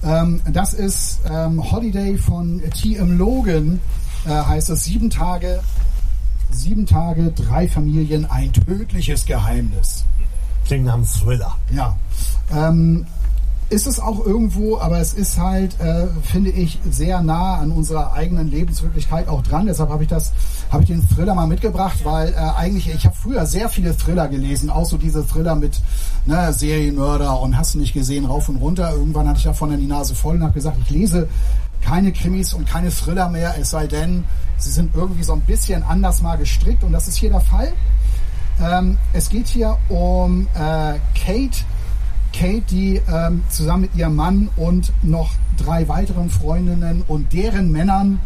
Ähm, das ist ähm, Holiday von T.M. Logan. Äh, heißt es sieben Tage, sieben Tage, drei Familien, ein tödliches Geheimnis. Klingt nach einem Thriller. Ja. Ähm, ist es auch irgendwo, aber es ist halt, äh, finde ich, sehr nah an unserer eigenen Lebenswirklichkeit auch dran. Deshalb habe ich das, habe ich den Thriller mal mitgebracht, weil äh, eigentlich, ich habe früher sehr viele Thriller gelesen, auch so diese Thriller mit ne, Serienmörder und hast du nicht gesehen, rauf und runter. Irgendwann hatte ich davon dann die Nase voll und habe gesagt, ich lese keine Krimis und keine Thriller mehr, es sei denn, sie sind irgendwie so ein bisschen anders mal gestrickt und das ist hier der Fall. Ähm, es geht hier um äh, Kate, Kate, die ähm, zusammen mit ihrem Mann und noch drei weiteren Freundinnen und deren Männern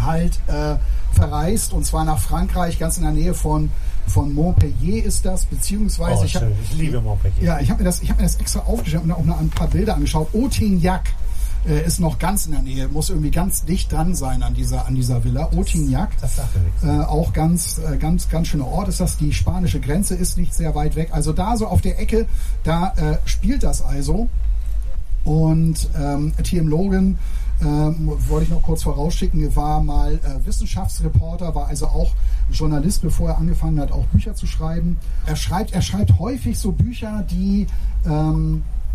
halt äh, verreist und zwar nach Frankreich, ganz in der Nähe von von Montpellier ist das, beziehungsweise Oh, ich, hab. Ich liebe Montpellier. ja, ich habe mir das, ich habe mir das extra aufgeschrieben und auch noch ein paar Bilder angeschaut. Otignac äh, ist noch ganz in der Nähe, muss irgendwie ganz dicht dran sein an dieser an dieser Villa. Otignac. Das nichts. Äh, auch ganz, äh, ganz, ganz schöner Ort ist das. Die spanische Grenze ist nicht sehr weit weg. Also da so auf der Ecke, da äh, spielt das also. Und ähm, TM Logan, ähm, wollte ich noch kurz vorausschicken, war mal äh, Wissenschaftsreporter, war also auch Journalist, bevor er angefangen hat, auch Bücher zu schreiben. Er schreibt, er schreibt häufig so Bücher, die ähm, äh,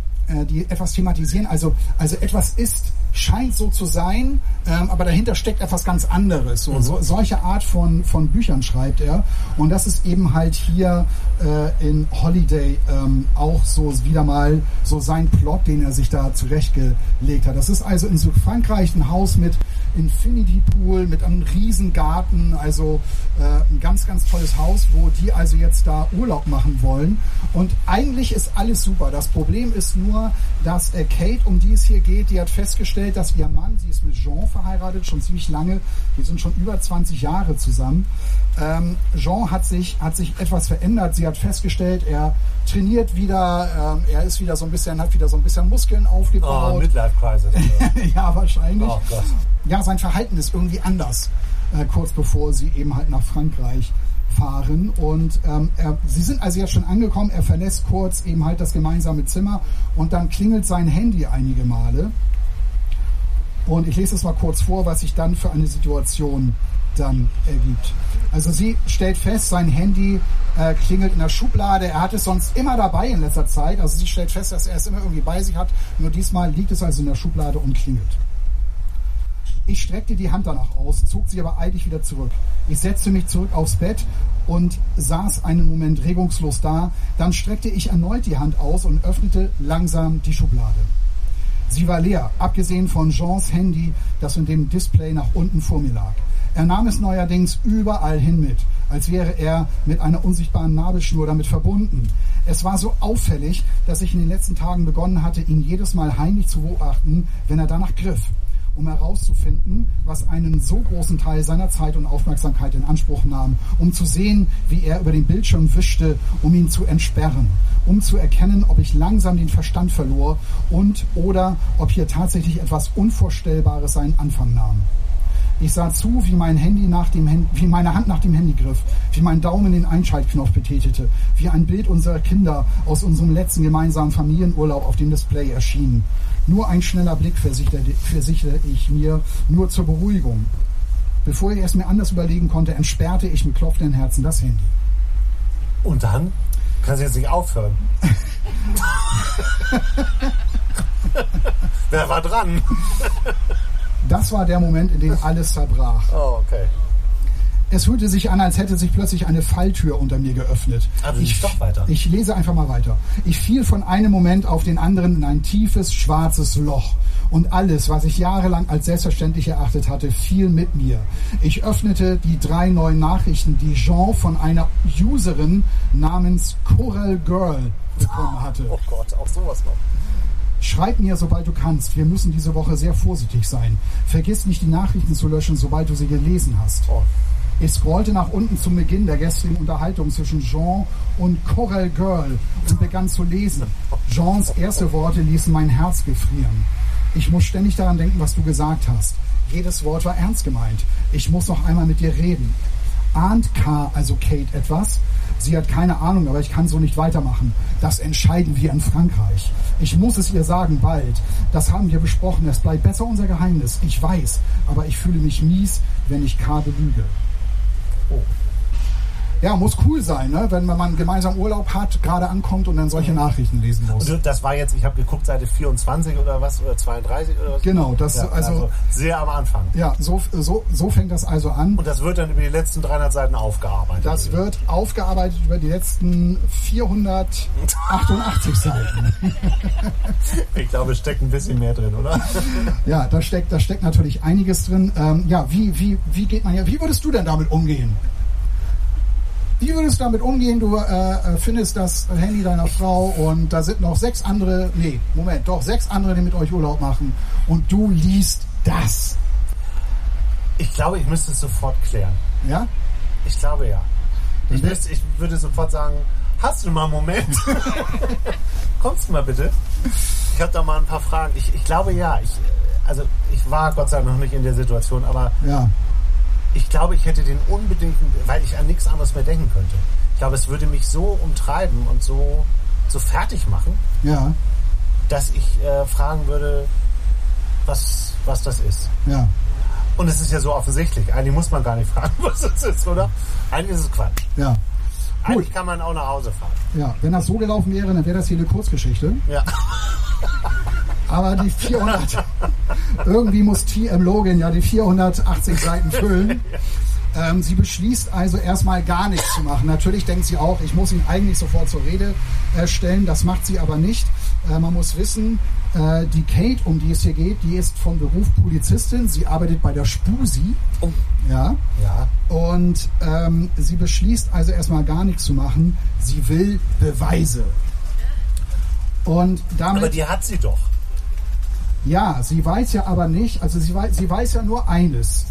die etwas thematisieren. Also, also etwas ist, scheint so zu sein, ähm, aber dahinter steckt etwas ganz anderes. So, so, solche Art von, von Büchern schreibt er. Und das ist eben halt hier äh, in Holiday ähm, auch so wieder mal so sein Plot, den er sich da zurechtgelegt hat. Das ist also in Südfrankreich ein Haus mit Infinity Pool, mit einem riesen Garten, also äh, ein ganz, ganz tolles Haus, wo die also jetzt da Urlaub machen wollen. Und eigentlich ist alles super. Das Problem ist nur, dass äh, Kate, um die es hier geht, die hat festgestellt, festgestellt, dass ihr Mann, sie ist mit Jean verheiratet, schon ziemlich lange, die sind schon über 20 Jahre zusammen. Ähm, Jean hat sich, hat sich etwas verändert. Sie hat festgestellt, er trainiert wieder, ähm, er ist wieder so ein bisschen, hat wieder so ein bisschen Muskeln Oh, aufgebaut. Midlife Crisis. ja, wahrscheinlich. Oh. Ja, sein Verhalten ist irgendwie anders, äh, kurz bevor sie eben halt nach Frankreich fahren. Und ähm, er, sie sind also jetzt schon angekommen, er verlässt kurz eben halt das gemeinsame Zimmer und dann klingelt sein Handy einige Male. Und ich lese es mal kurz vor, was sich dann für eine Situation dann ergibt. Also sie stellt fest, sein Handy äh, klingelt in der Schublade. Er hat es sonst immer dabei in letzter Zeit. Also sie stellt fest, dass er es immer irgendwie bei sich hat. Nur diesmal liegt es also in der Schublade und klingelt. Ich streckte die Hand danach aus, zog sie aber eilig wieder zurück. Ich setzte mich zurück aufs Bett und saß einen Moment regungslos da. Dann streckte ich erneut die Hand aus und öffnete langsam die Schublade. Sie war leer, abgesehen von Jeans Handy, das in dem Display nach unten vor mir lag. Er nahm es neuerdings überall hin mit, als wäre er mit einer unsichtbaren Nabelschnur damit verbunden. Es war so auffällig, dass ich in den letzten Tagen begonnen hatte, ihn jedes Mal heimlich zu beobachten, wenn er danach griff, um herauszufinden, was einen so großen Teil seiner Zeit und Aufmerksamkeit in Anspruch nahm, um zu sehen, wie er über den Bildschirm wischte, um ihn zu entsperren, um zu erkennen, ob ich langsam den Verstand verlor und oder ob hier tatsächlich etwas Unvorstellbares seinen Anfang nahm. Ich sah zu, wie mein Handy nach dem Hand, wie meine Hand nach dem Handy griff, wie mein Daumen den Einschaltknopf betätigte, wie ein Bild unserer Kinder aus unserem letzten gemeinsamen Familienurlaub auf dem Display erschien. Nur ein schneller Blick versicherte, versicherte ich mir, nur zur Beruhigung. Bevor ich es mir anders überlegen konnte, entsperrte ich mit klopfenden Herzen das Handy. Und dann? Kannst du jetzt nicht aufhören. Wer war dran? Das war der Moment, in dem alles zerbrach. Oh, okay. Es fühlte sich an, als hätte sich plötzlich eine Falltür unter mir geöffnet. Du liest doch weiter. Ich lese einfach mal weiter. Ich fiel von einem Moment auf den anderen in ein tiefes, schwarzes Loch. Und alles, was ich jahrelang als selbstverständlich erachtet hatte, fiel mit mir. Ich öffnete die drei neuen Nachrichten, die Jean von einer Userin namens Coral Girl bekommen hatte. Oh Gott, auch sowas noch. Schreib mir, sobald du kannst. Wir müssen diese Woche sehr vorsichtig sein. Vergiss nicht, die Nachrichten zu löschen, sobald du sie gelesen hast. Oh. Ich scrollte nach unten zum Beginn der gestrigen Unterhaltung zwischen Jean und Coral Girl und begann zu lesen. Jeans erste Worte ließen mein Herz gefrieren. Ich muss ständig daran denken, was du gesagt hast. Jedes Wort war ernst gemeint. Ich muss noch einmal mit dir reden. Ahnt K, also Kate, etwas? Sie hat keine Ahnung, aber ich kann so nicht weitermachen. Das entscheiden wir in Frankreich. Ich muss es ihr sagen, bald. Das haben wir besprochen. Es bleibt besser unser Geheimnis. Ich weiß, aber ich fühle mich mies, wenn ich K belüge. Oh. Ja, muss cool sein, ne? wenn man gemeinsam Urlaub hat, gerade ankommt und dann solche Nachrichten lesen muss. Und das war jetzt, ich habe geguckt, Seite 24 oder was, oder 32 oder was? Genau, das Ja, also, sehr am Anfang. ja, so, so, so fängt das also an. Und das wird dann über die letzten 300 Seiten aufgearbeitet. Das wird aufgearbeitet über die letzten 488 Seiten. ich glaube, es steckt ein bisschen mehr drin, oder? Ja, da steckt, da steckt natürlich einiges drin. Ähm, ja, wie, wie, wie geht man ja, wie würdest du denn damit umgehen? Wie würdest du damit umgehen? Du äh, äh, findest das Handy deiner Frau und da sind noch sechs andere, nee, Moment, doch sechs andere, die mit euch Urlaub machen und du liest das. Ich glaube, ich müsste es sofort klären. Ja? Ich glaube ja. Ich, müsste, ich würde sofort sagen, hast du mal einen Moment? Kommst du mal bitte? Ich habe da mal ein paar Fragen. Ich, ich glaube ja. Ich, also ich war Gott sei Dank noch nicht in der Situation, aber Ja. Ich glaube, ich hätte den unbedingten, weil ich an nichts anderes mehr denken könnte. Ich glaube, es würde mich so umtreiben und so, so fertig machen, Ja. dass ich äh, fragen würde, was, was das ist. Ja. Und es ist ja so offensichtlich. Eigentlich muss man gar nicht fragen, was es ist, oder? Eigentlich ist es Quatsch. Ja. Eigentlich Gut. kann man auch nach Hause fahren. Ja. Wenn das so gelaufen wäre, dann wäre das hier eine Kurzgeschichte. Ja. Aber die 400, irgendwie muss TM Logan ja die 480 Seiten füllen. Ähm, sie beschließt also erstmal gar nichts zu machen. Natürlich denkt sie auch, ich muss ihn eigentlich sofort zur Rede äh, stellen. Das macht sie aber nicht. Äh, man muss wissen, äh, die Kate, um die es hier geht, die ist von Beruf Polizistin. Sie arbeitet bei der Spusi. Oh. Ja. Ja. Und ähm, sie beschließt also erstmal gar nichts zu machen. Sie will Beweise. Und damit. Aber die hat sie doch. Ja, sie weiß ja aber nicht, also sie weiß, sie weiß ja nur eines.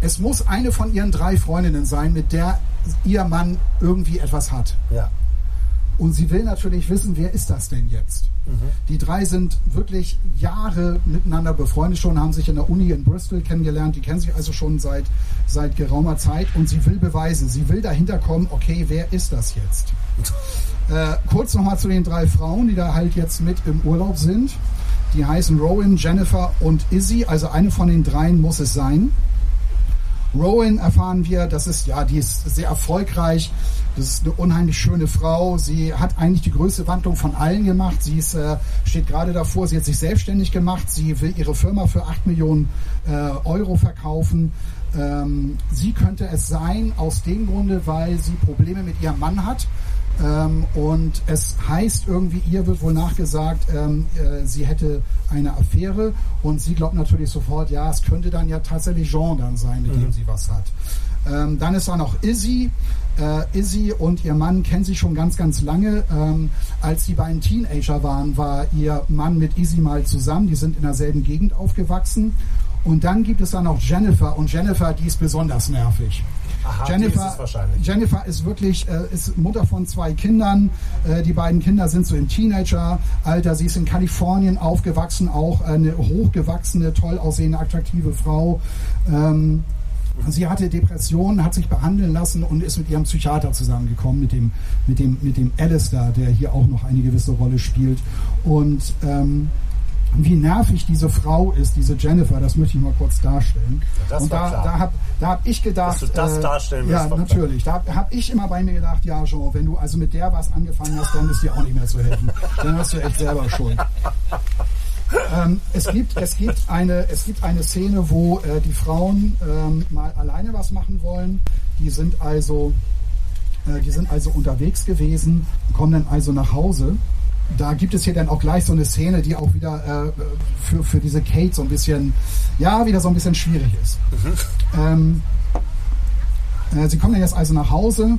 Es muss eine von ihren drei Freundinnen sein, mit der ihr Mann irgendwie etwas hat. Ja. Und sie will natürlich wissen, wer ist das denn jetzt? Die drei sind wirklich Jahre miteinander befreundet schon, haben sich in der Uni in Bristol kennengelernt. Die kennen sich also schon seit, seit geraumer Zeit. Und sie will beweisen, sie will dahinter kommen, okay, wer ist das jetzt? Äh, kurz nochmal zu den drei Frauen, die da halt jetzt mit im Urlaub sind. Die heißen Rowan, Jennifer und Izzy. Also eine von den dreien muss es sein. Rowan erfahren wir, das ist ja, die ist sehr erfolgreich. Das ist eine unheimlich schöne Frau. Sie hat eigentlich die größte Wandlung von allen gemacht. Sie ist, äh, steht gerade davor, sie hat sich selbstständig gemacht. Sie will ihre Firma für 8 Millionen äh, Euro verkaufen. Ähm, sie könnte es sein aus dem Grunde, weil sie Probleme mit ihrem Mann hat. Ähm, und es heißt irgendwie, ihr wird wohl nachgesagt, ähm, äh, sie hätte eine Affäre und sie glaubt natürlich sofort, ja, es könnte dann ja tatsächlich Jean dann sein, mit dem sie was hat. Ähm, dann ist da noch Izzy. Äh, Izzy und ihr Mann kennen sich schon ganz, ganz lange. Ähm, als die beiden Teenager waren, war ihr Mann mit Izzy mal zusammen. Die sind in derselben Gegend aufgewachsen. Und dann gibt es da noch Jennifer. Und Jennifer, die ist besonders nervig. Aha, Jennifer, ist. Jennifer ist wirklich äh, ist Mutter von zwei Kindern. Äh, die beiden Kinder sind so im Teenager-Alter. Sie ist in Kalifornien aufgewachsen, auch eine hochgewachsene, toll aussehende, attraktive Frau. Ähm, Sie hatte Depressionen, hat sich behandeln lassen und ist mit ihrem Psychiater zusammengekommen, mit dem, mit dem, mit dem Alistair, der hier auch noch eine gewisse Rolle spielt. Und ähm, wie nervig diese Frau ist, diese Jennifer, das möchte ich mal kurz darstellen. Ja, das und da, da habe da hab ich gedacht, Dass du das darstellen ja willst, war klar. natürlich, da habe ich immer bei mir gedacht, ja Jean, wenn du also mit der was angefangen hast, dann ist dir auch nicht mehr zu helfen. Dann hast du echt selber Schuld. Ähm, es, gibt, es, gibt eine, es gibt eine Szene, wo äh, die Frauen ähm, mal alleine was machen wollen. Die sind also, äh, die sind also unterwegs gewesen, kommen dann also nach Hause. Da gibt es hier dann auch gleich so eine Szene, die auch wieder äh, für, für diese Kate so ein bisschen, ja, wieder so ein bisschen schwierig ist. Ähm, äh, sie kommen dann jetzt also nach Hause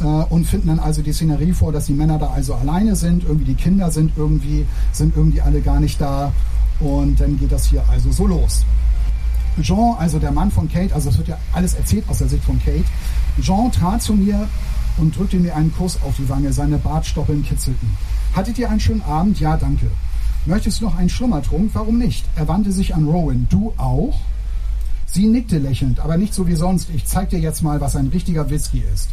äh, und finden dann also die Szenerie vor, dass die Männer da also alleine sind, irgendwie die Kinder sind irgendwie, sind irgendwie alle gar nicht da und dann geht das hier also so los. Jean, also der Mann von Kate, also es wird ja alles erzählt aus der Sicht von Kate. Jean trat zu mir und drückte mir einen Kuss auf die Wange, seine Bartstoppeln kitzelten. Hattet ihr einen schönen Abend? Ja, danke. Möchtest du noch einen Schlummertrunk? Warum nicht? Er wandte sich an Rowan. Du auch? Sie nickte lächelnd, aber nicht so wie sonst. Ich zeig dir jetzt mal, was ein richtiger Whisky ist.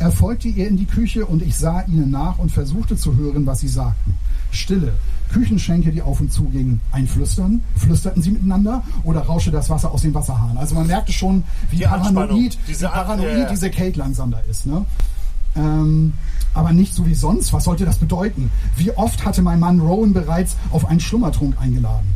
Er folgte ihr in die Küche und ich sah ihnen nach und versuchte zu hören, was sie sagten. Stille. Küchenschränke, die auf und zu gingen. Ein Flüstern? Flüsterten sie miteinander oder rauschte das Wasser aus dem Wasserhahn? Also man merkte schon, wie Die paranoid, diese paranoid ja, ja. diese Kate langsam da ist. Ne? Ähm, aber nicht so wie sonst. Was sollte das bedeuten? Wie oft hatte mein Mann Rowan bereits auf einen Schlummertrunk eingeladen?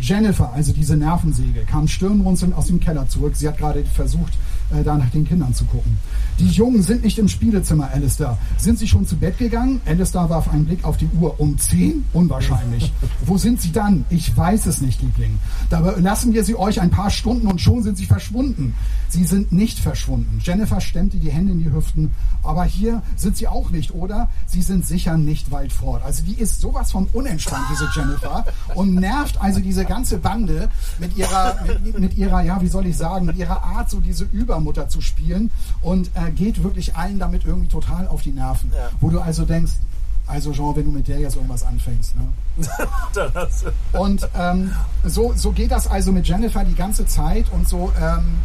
Jennifer, also diese Nervensäge, kam stirnrunzelnd aus dem Keller zurück. Sie hat gerade versucht, äh, da nach den Kindern zu gucken. Die Jungen sind nicht im Spielezimmer, Alistair. Sind sie schon zu Bett gegangen? Alistair warf einen Blick auf die Uhr. Um zehn? Unwahrscheinlich. Wo sind sie dann? Ich weiß es nicht, Liebling. Dabei lassen wir sie euch ein paar Stunden und schon sind sie verschwunden. Sie sind nicht verschwunden. Jennifer stemmte die Hände in die Hüften. Aber hier sind sie auch nicht, oder? Sie sind sicher nicht weit fort. Also die ist sowas von unentspannt, diese Jennifer, und nervt also diese ganze Bande mit ihrer, mit, mit ihrer, ja, wie soll ich sagen, mit ihrer Art, so diese Übermutter zu spielen und äh, geht wirklich allen damit irgendwie total auf die Nerven. Ja. Wo du also denkst, also Jean, wenn du mit der jetzt irgendwas anfängst, ne? Und ähm, so, so geht das also mit Jennifer die ganze Zeit und so. Ähm,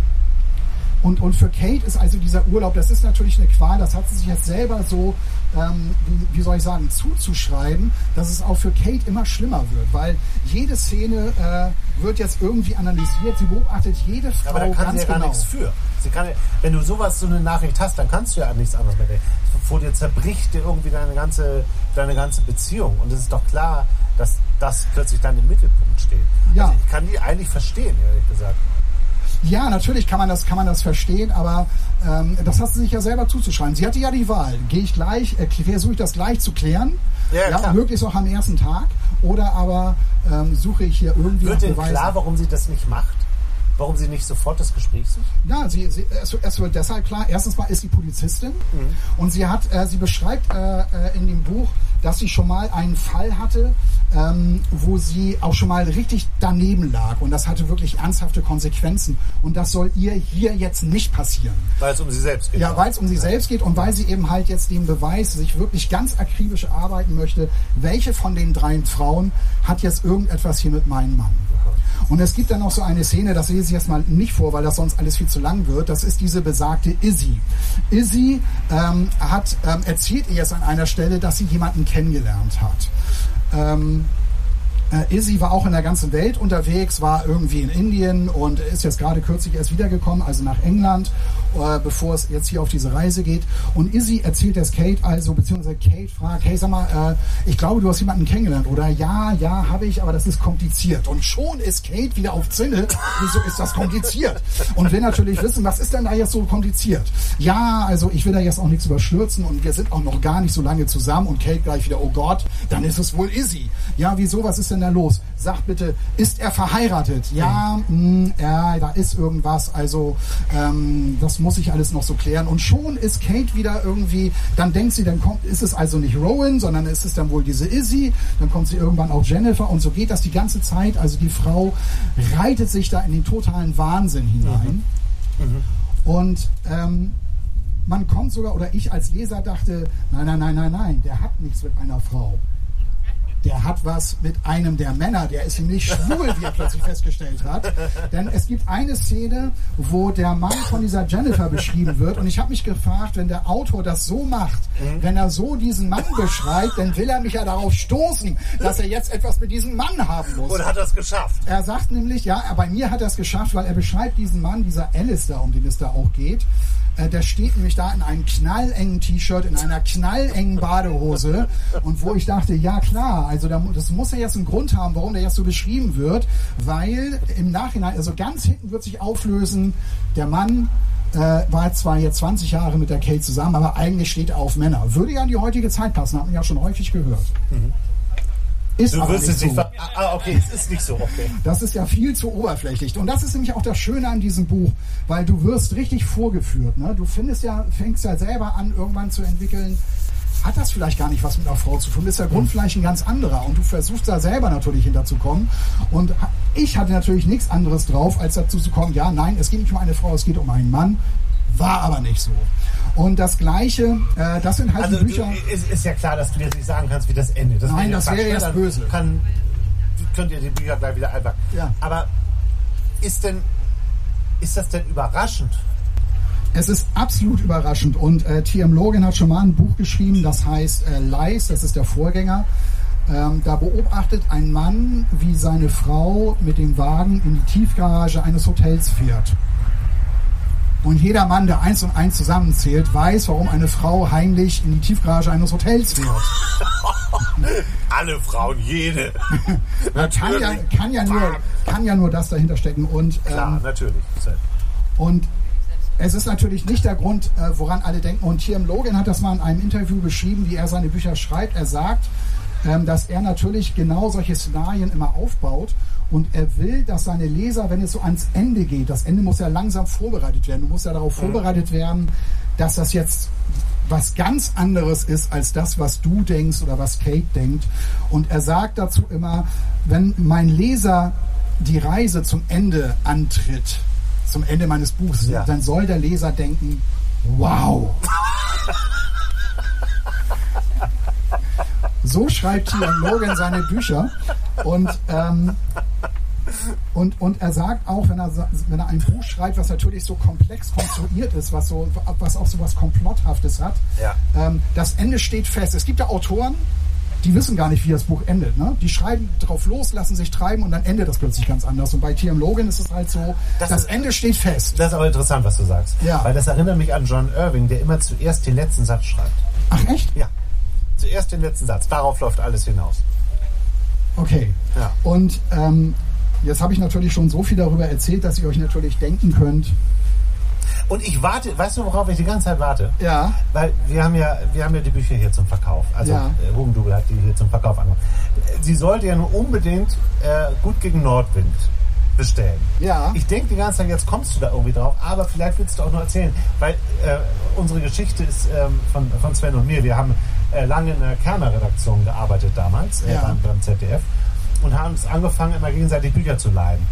und, und für Kate ist also dieser Urlaub, das ist natürlich eine Qual, das hat sie sich jetzt selber so, ähm, wie, wie soll ich sagen, zuzuschreiben, dass es auch für Kate immer schlimmer wird, weil jede Szene äh, wird jetzt irgendwie analysiert, sie beobachtet jede Frau Aber da kann ganz sie ja gar genau. nichts für. Sie kann, wenn du sowas, so eine Nachricht hast, dann kannst du ja nichts anderes mehr denken. Vor dir zerbricht dir irgendwie deine ganze, deine ganze Beziehung. Und es ist doch klar, dass das plötzlich dann im Mittelpunkt steht. Ja. Also ich kann die eigentlich verstehen, ehrlich gesagt. Ja, natürlich kann man das, kann man das verstehen, aber ähm, das hat sie sich ja selber zuzuschreiben. Sie hatte ja die Wahl. Gehe ich gleich, äh, versuche ich das gleich zu klären, Ja, klar. möglichst auch am ersten Tag, oder aber ähm, suche ich hier irgendwie Wird Beweisen. klar, warum sie das nicht macht? Warum sie nicht sofort das Gespräch sucht? Ja, sie, sie, es, es wird deshalb klar, erstens mal ist sie Polizistin und sie hat, äh, sie beschreibt äh, äh, in dem Buch, dass sie schon mal einen Fall hatte, ähm, wo sie auch schon mal richtig daneben lag. Und das hatte wirklich ernsthafte Konsequenzen. Und das soll ihr hier jetzt nicht passieren. Weil es um sie selbst geht. Ja, weil es um sie selbst geht und weil sie eben halt jetzt den Beweis sich wirklich ganz akribisch erarbeiten möchte, welche von den drei Frauen hat jetzt irgendetwas hier mit meinem Mann. Und es gibt dann noch so eine Szene, das lese ich jetzt mal nicht vor, weil das sonst alles viel zu lang wird. Das ist diese besagte Izzy. Izzy ähm, hat, ähm, erzählt ihr jetzt an einer Stelle, dass sie jemanden kennengelernt hat. Ähm, äh, Izzy war auch in der ganzen Welt unterwegs, war irgendwie in Indien und ist jetzt gerade kürzlich erst wiedergekommen, also nach England, äh, bevor es jetzt hier auf diese Reise geht. Und Izzy erzählt es Kate also, beziehungsweise Kate fragt, hey sag mal, äh, ich glaube, du hast jemanden kennengelernt, oder? Ja, ja, habe ich, aber das ist kompliziert. Und schon ist Kate wieder auf Zinne, wieso ist das kompliziert? Und will natürlich wissen, was ist denn da jetzt so kompliziert? Ja, also ich will da jetzt auch nichts überstürzen und wir sind auch noch gar nicht so lange zusammen und Kate gleich wieder, oh Gott, dann ist es wohl Izzy. Ja, wieso, was ist denn da los? Sag bitte, ist er verheiratet? Ja, mh, ja, da ist irgendwas, also ähm, das muss ich alles noch so klären. Und schon ist Kate wieder irgendwie, dann denkt sie, dann kommt, ist es also nicht Rowan, sondern ist es dann wohl diese Izzy, dann kommt sie irgendwann auf Jennifer und so geht das die ganze Zeit. Also die Frau reitet sich da in den totalen Wahnsinn hinein. Und ähm, man kommt sogar, oder ich als Leser dachte, nein, nein, nein, nein, nein, der hat nichts mit einer Frau. Der hat was mit einem der Männer, der ist nämlich schwul, wie er plötzlich festgestellt hat. Denn es gibt eine Szene, wo der Mann von dieser Jennifer beschrieben wird. Und ich habe mich gefragt, wenn der Autor das so macht, wenn er so diesen Mann beschreibt, dann will er mich ja darauf stoßen, dass er jetzt etwas mit diesem Mann haben muss. Oder hat er es geschafft? Er sagt nämlich, ja, bei mir hat er es geschafft, weil er beschreibt diesen Mann, dieser Alistair, um den es da auch geht. Äh, der steht nämlich da in einem knallengen T-Shirt, in einer knallengen Badehose. Und wo ich dachte, ja klar, also das muss ja jetzt einen Grund haben, warum der jetzt so beschrieben wird. Weil im Nachhinein, also ganz hinten wird sich auflösen, der Mann äh, war zwar jetzt 20 Jahre mit der Kate zusammen, aber eigentlich steht er auf Männer. Würde ja in die heutige Zeit passen, hat man ja schon häufig gehört. Ist Du nicht es nicht so. ver Ah, okay, es ist nicht so, okay. Das ist ja viel zu oberflächlich. Und das ist nämlich auch das Schöne an diesem Buch, weil du wirst richtig vorgeführt. Ne? Du findest ja, fängst ja selber an, irgendwann zu entwickeln, hat das vielleicht gar nicht was mit einer Frau zu tun, ist der Grund vielleicht ein ganz anderer. Und du versuchst da selber natürlich hinterzukommen. Und ich hatte natürlich nichts anderes drauf, als dazu zu kommen, ja, nein, es geht nicht um eine Frau, es geht um einen Mann. War aber nicht so. Und das Gleiche, äh, das sind halt Also die Bücher. du, ist, ist ja klar, dass du jetzt nicht sagen kannst, wie das endet. Das Nein, wäre das Quatsch, wäre ne? jetzt böse. Kann, könnt ihr die Bücher gleich wieder einpacken. Ja. Aber ist denn, ist das denn überraschend? Es ist absolut überraschend und äh, T.M. Logan hat schon mal ein Buch geschrieben, das heißt äh, Lies, das ist der Vorgänger. Ähm, da beobachtet ein Mann, wie seine Frau mit dem Wagen in die Tiefgarage eines Hotels fährt. Und jeder Mann, der eins und eins zusammenzählt, weiß, warum eine Frau heimlich in die Tiefgarage eines Hotels fährt. Alle Frauen, jede. Kann ja, kann ja, nur, kann ja nur das dahinter stecken. Und, Klar, ähm, natürlich. Und es ist natürlich nicht der Grund, äh, woran alle denken. Und T.M. Logan hat das mal in einem Interview beschrieben, wie er seine Bücher schreibt. Er sagt, ähm, dass er natürlich genau solche Szenarien immer aufbaut. Und er will, dass seine Leser, wenn es so ans Ende geht, das Ende muss ja langsam vorbereitet werden. Du musst ja darauf vorbereitet werden, dass das jetzt was ganz anderes ist als das, was du denkst oder was Kate denkt. Und er sagt dazu immer, wenn mein Leser die Reise zum Ende antritt, zum Ende meines Buchs, Ja. dann soll der Leser denken, wow. So schreibt T.M. Logan seine Bücher. Und, ähm, und, und er sagt auch, wenn er, wenn er ein Buch schreibt, was natürlich so komplex konstruiert ist, was, so, was auch so was Komplotthaftes hat, Ja. ähm, das Ende steht fest. Es gibt ja Autoren, die wissen gar nicht, wie das Buch endet. Ne? Die schreiben drauf los, lassen sich treiben und dann endet das plötzlich ganz anders. Und bei T.M. Logan ist es halt so, Das das, ist- Ende steht fest. Das ist aber interessant, was du sagst. Ja. Weil das erinnert mich an John Irving, der immer zuerst den letzten Satz schreibt. Ach echt? Ja. Zuerst den letzten Satz. Darauf läuft alles hinaus. Okay. Ja. Und ähm, jetzt habe ich natürlich schon so viel darüber erzählt, dass ihr euch natürlich denken könnt. Und ich warte, weißt du, worauf ich die ganze Zeit warte? Ja. Weil wir haben ja, wir haben ja die Bücher hier zum Verkauf. Also Ja. äh, Hugendubel hat die hier zum Verkauf angeboten. Sie sollte ja nur unbedingt äh, gut gegen Nordwind bestellen. Ja. Ich denke die ganze Zeit, jetzt kommst du da irgendwie drauf, aber vielleicht willst du auch nur erzählen, weil äh, unsere Geschichte ist ähm, von, von Sven und mir. Wir haben äh, äh, lange in der Kerner-Redaktion gearbeitet damals, äh, Ja. beim, beim ZDF, und haben es angefangen, immer gegenseitig Bücher zu leihen.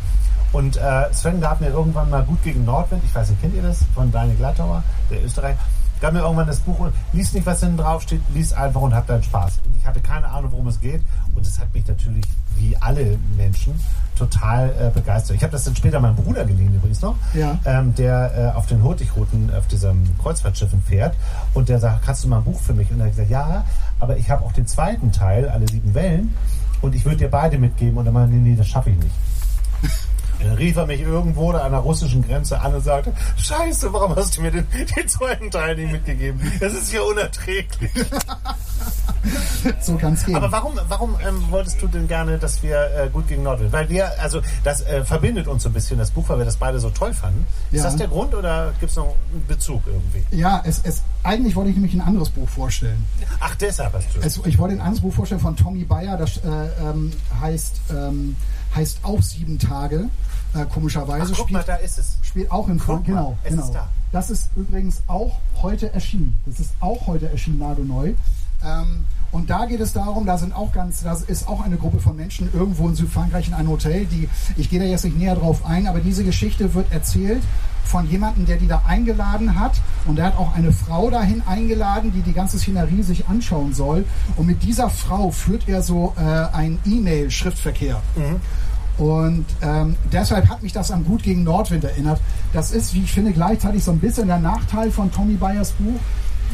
Und äh, Sven gab mir irgendwann mal gut gegen Nordwind, ich weiß nicht, kennt ihr das? Von Daniel Glattauer, der Österreicher, gab mir irgendwann das Buch und lies nicht, was hinten drauf steht, lies einfach und hab dann Spaß. Und ich hatte keine Ahnung, worum es geht. Und es hat mich natürlich, wie alle Menschen, total äh, begeistert. Ich habe das dann später meinem Bruder geliehen übrigens noch, Ja. ähm, der äh, auf den Hurtigruten, auf diesem Kreuzfahrtschiffen fährt. Und der sagt, kannst du mal ein Buch für mich? Und er hat gesagt, ja, aber ich habe auch den zweiten Teil, alle sieben Wellen. Und ich würde dir beide mitgeben. Und er meinte, nee, nee, das schaffe ich nicht. Dann rief er mich irgendwo an der russischen Grenze an und sagte, Scheiße, warum hast du mir den, den zweiten Teil nicht mitgegeben? Das ist ja unerträglich. So kann es gehen. Aber warum, warum ähm, wolltest du denn gerne, dass wir äh, gut gegen Nordwind? Weil wir, also das äh, verbindet uns so ein bisschen, das Buch, weil wir das beide so toll fanden. Ist Ja. das der Grund oder gibt es noch einen Bezug irgendwie? ja, es, es, eigentlich wollte ich nämlich ein anderes Buch vorstellen. Ach, deshalb hast du Es, ich wollte ein anderes Buch vorstellen von Tommy Bayer, das äh, ähm, heißt, ähm, heißt auch Sieben Tage, äh, komischerweise. Ach, guck mal, spielt, da ist es. spielt auch in mal, genau, es genau. ist da. Das ist übrigens auch heute erschienen. Das ist auch heute erschienen, nagelneu. Ähm, und da geht es darum, da sind auch ganz, da ist auch eine Gruppe von Menschen irgendwo in Südfrankreich in einem Hotel, die, ich gehe da jetzt nicht näher drauf ein, aber diese Geschichte wird erzählt von jemandem, der die da eingeladen hat. Und der hat auch eine Frau dahin eingeladen, die die ganze Szenerie sich anschauen soll. Und mit dieser Frau führt er so äh, ein E-Mail-Schriftverkehr. Und ähm, deshalb hat mich das an Gut gegen Nordwind erinnert. Das ist, wie ich finde, gleichzeitig so ein bisschen der Nachteil von Tommy Bayers Buch,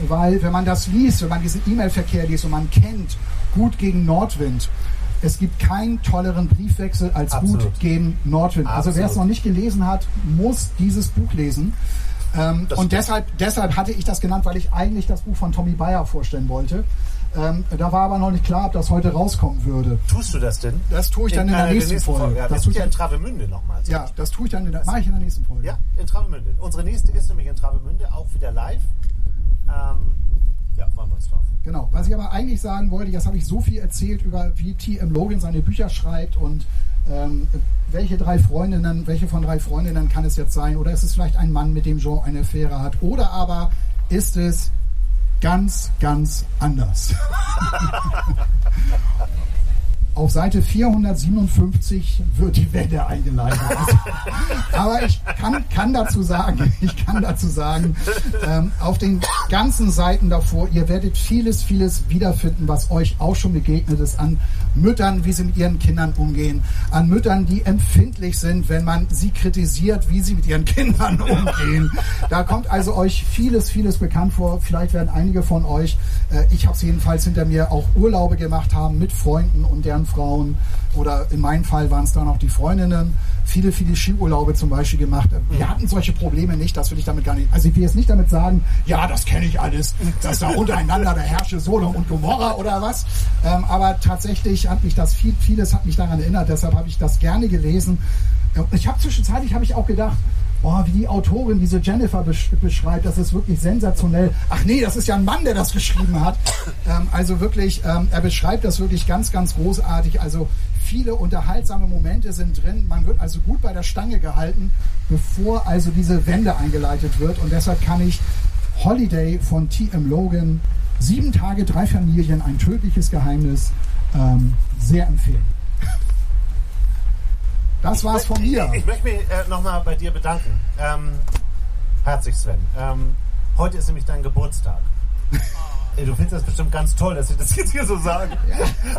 weil wenn man das liest, wenn man diesen E-Mail-Verkehr liest und man kennt Gut gegen Nordwind, es gibt keinen tolleren Briefwechsel als Absolut. Gut gegen Nordwind. Also wer es Absolut. noch nicht gelesen hat, muss dieses Buch lesen. Ähm, und deshalb, deshalb hatte ich das genannt, weil ich eigentlich das Buch von Tommy Bayer vorstellen wollte. Ähm, da war aber noch nicht klar, ob das heute rauskommen würde. Tust du das denn? Das tue ich dann in der einer nächsten Folge. Ja, Das tue ich ja dann- in Travemünde nochmal. Ja, das tue ich dann in der, mache ich in der nächsten Folge. Ja, in Travemünde. Unsere nächste ist nämlich in Travemünde, auch wieder live. Ähm, ja, freuen wir uns drauf. Genau. Was ich aber eigentlich sagen wollte, jetzt habe ich so viel erzählt über, wie T.M. Logan seine Bücher schreibt und ähm, welche drei Freundinnen, welche von drei Freundinnen kann es jetzt sein? Oder ist es vielleicht ein Mann, mit dem Jean eine Affäre hat? Oder aber ist es ganz, ganz anders? Auf Seite 457 wird die Wende eingeleitet. Aber ich kann, kann dazu sagen, ich kann dazu sagen, ähm, auf den ganzen Seiten davor, ihr werdet vieles, vieles wiederfinden, was euch auch schon begegnet ist an Müttern, wie sie mit ihren Kindern umgehen, an Müttern, die empfindlich sind, wenn man sie kritisiert, wie sie mit ihren Kindern umgehen. Da kommt also euch vieles, vieles bekannt vor. Vielleicht werden einige von euch, äh, ich habe es jedenfalls hinter mir, auch Urlaube gemacht haben mit Freunden und deren Frauen. Oder in meinem Fall waren es dann auch die Freundinnen. Viele, viele Skiurlaube zum Beispiel gemacht. Wir hatten solche Probleme nicht, das will ich damit gar nicht. Also ich will jetzt nicht damit sagen, ja, das kenne ich alles, dass da untereinander der herrsche Sodom und Gomorra oder was. Ähm, aber tatsächlich hat mich das viel, vieles hat mich daran erinnert. Deshalb habe ich das gerne gelesen. Ja, Ich habe zwischenzeitlich habe ich auch gedacht, oh, wie die Autorin diese Jennifer besch beschreibt, das ist wirklich sensationell. Ach nee, das ist ja ein Mann, der das geschrieben hat. Ähm, also wirklich, ähm, er beschreibt das wirklich ganz, ganz großartig. Also viele unterhaltsame Momente sind drin. Man wird also gut bei der Stange gehalten, bevor also diese Wende eingeleitet wird. Und deshalb kann ich Holiday von T.M. Logan, sieben Tage, drei Familien, ein tödliches Geheimnis, ähm, sehr empfehlen. Das war's von mir. Ich, ich möchte mich äh, nochmal bei dir bedanken. Ähm, herzlich, Sven. Ähm, heute ist nämlich dein Geburtstag. Du findest das bestimmt ganz toll, dass ich das jetzt hier so sage.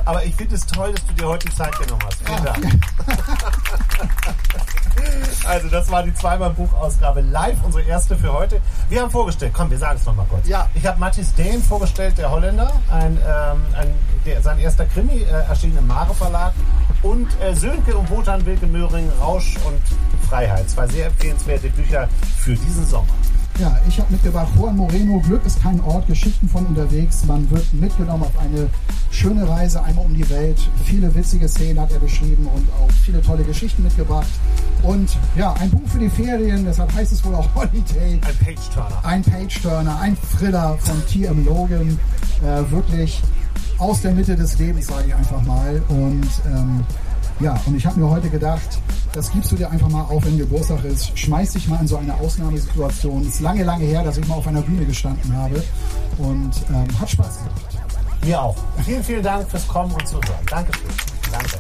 Aber ich finde es toll, dass du dir heute die Zeit genommen hast. Vielen Dank. Also, das war die zweimal Buchausgabe live, unsere erste für heute. Wir haben vorgestellt, komm, wir sagen es nochmal kurz. Ja. Ich habe Mathis Dehn vorgestellt, der Holländer, ein, ähm, ein, der, sein erster Krimi äh, erschien im Mare Verlag. Und äh, Sönke und Wotan Wilke Möhring, Rausch und Freiheit. Zwei sehr empfehlenswerte Bücher für diesen Sommer. Ja, ich habe mitgebracht Juan Moreno, Glück ist kein Ort, Geschichten von unterwegs. Man wird mitgenommen auf eine schöne Reise einmal um die Welt. Viele witzige Szenen hat er beschrieben und auch viele tolle Geschichten mitgebracht. Und ja, ein Buch für die Ferien, deshalb heißt es wohl auch Holiday. Ein Page-Turner. Ein Page-Turner, ein Thriller von T.M. Logan. Äh, wirklich aus der Mitte des Lebens, sage ich einfach mal. Und ähm, ja, und ich habe mir heute gedacht, das gibst du dir einfach mal auf, wenn Geburtstag ist. Schmeiß dich mal in so eine Ausnahmesituation. Ist lange, lange her, dass ich mal auf einer Bühne gestanden habe. Und ähm, hat Spaß gemacht. Mir auch. Vielen, vielen Dank fürs Kommen und Zuhören. Dankeschön. Danke.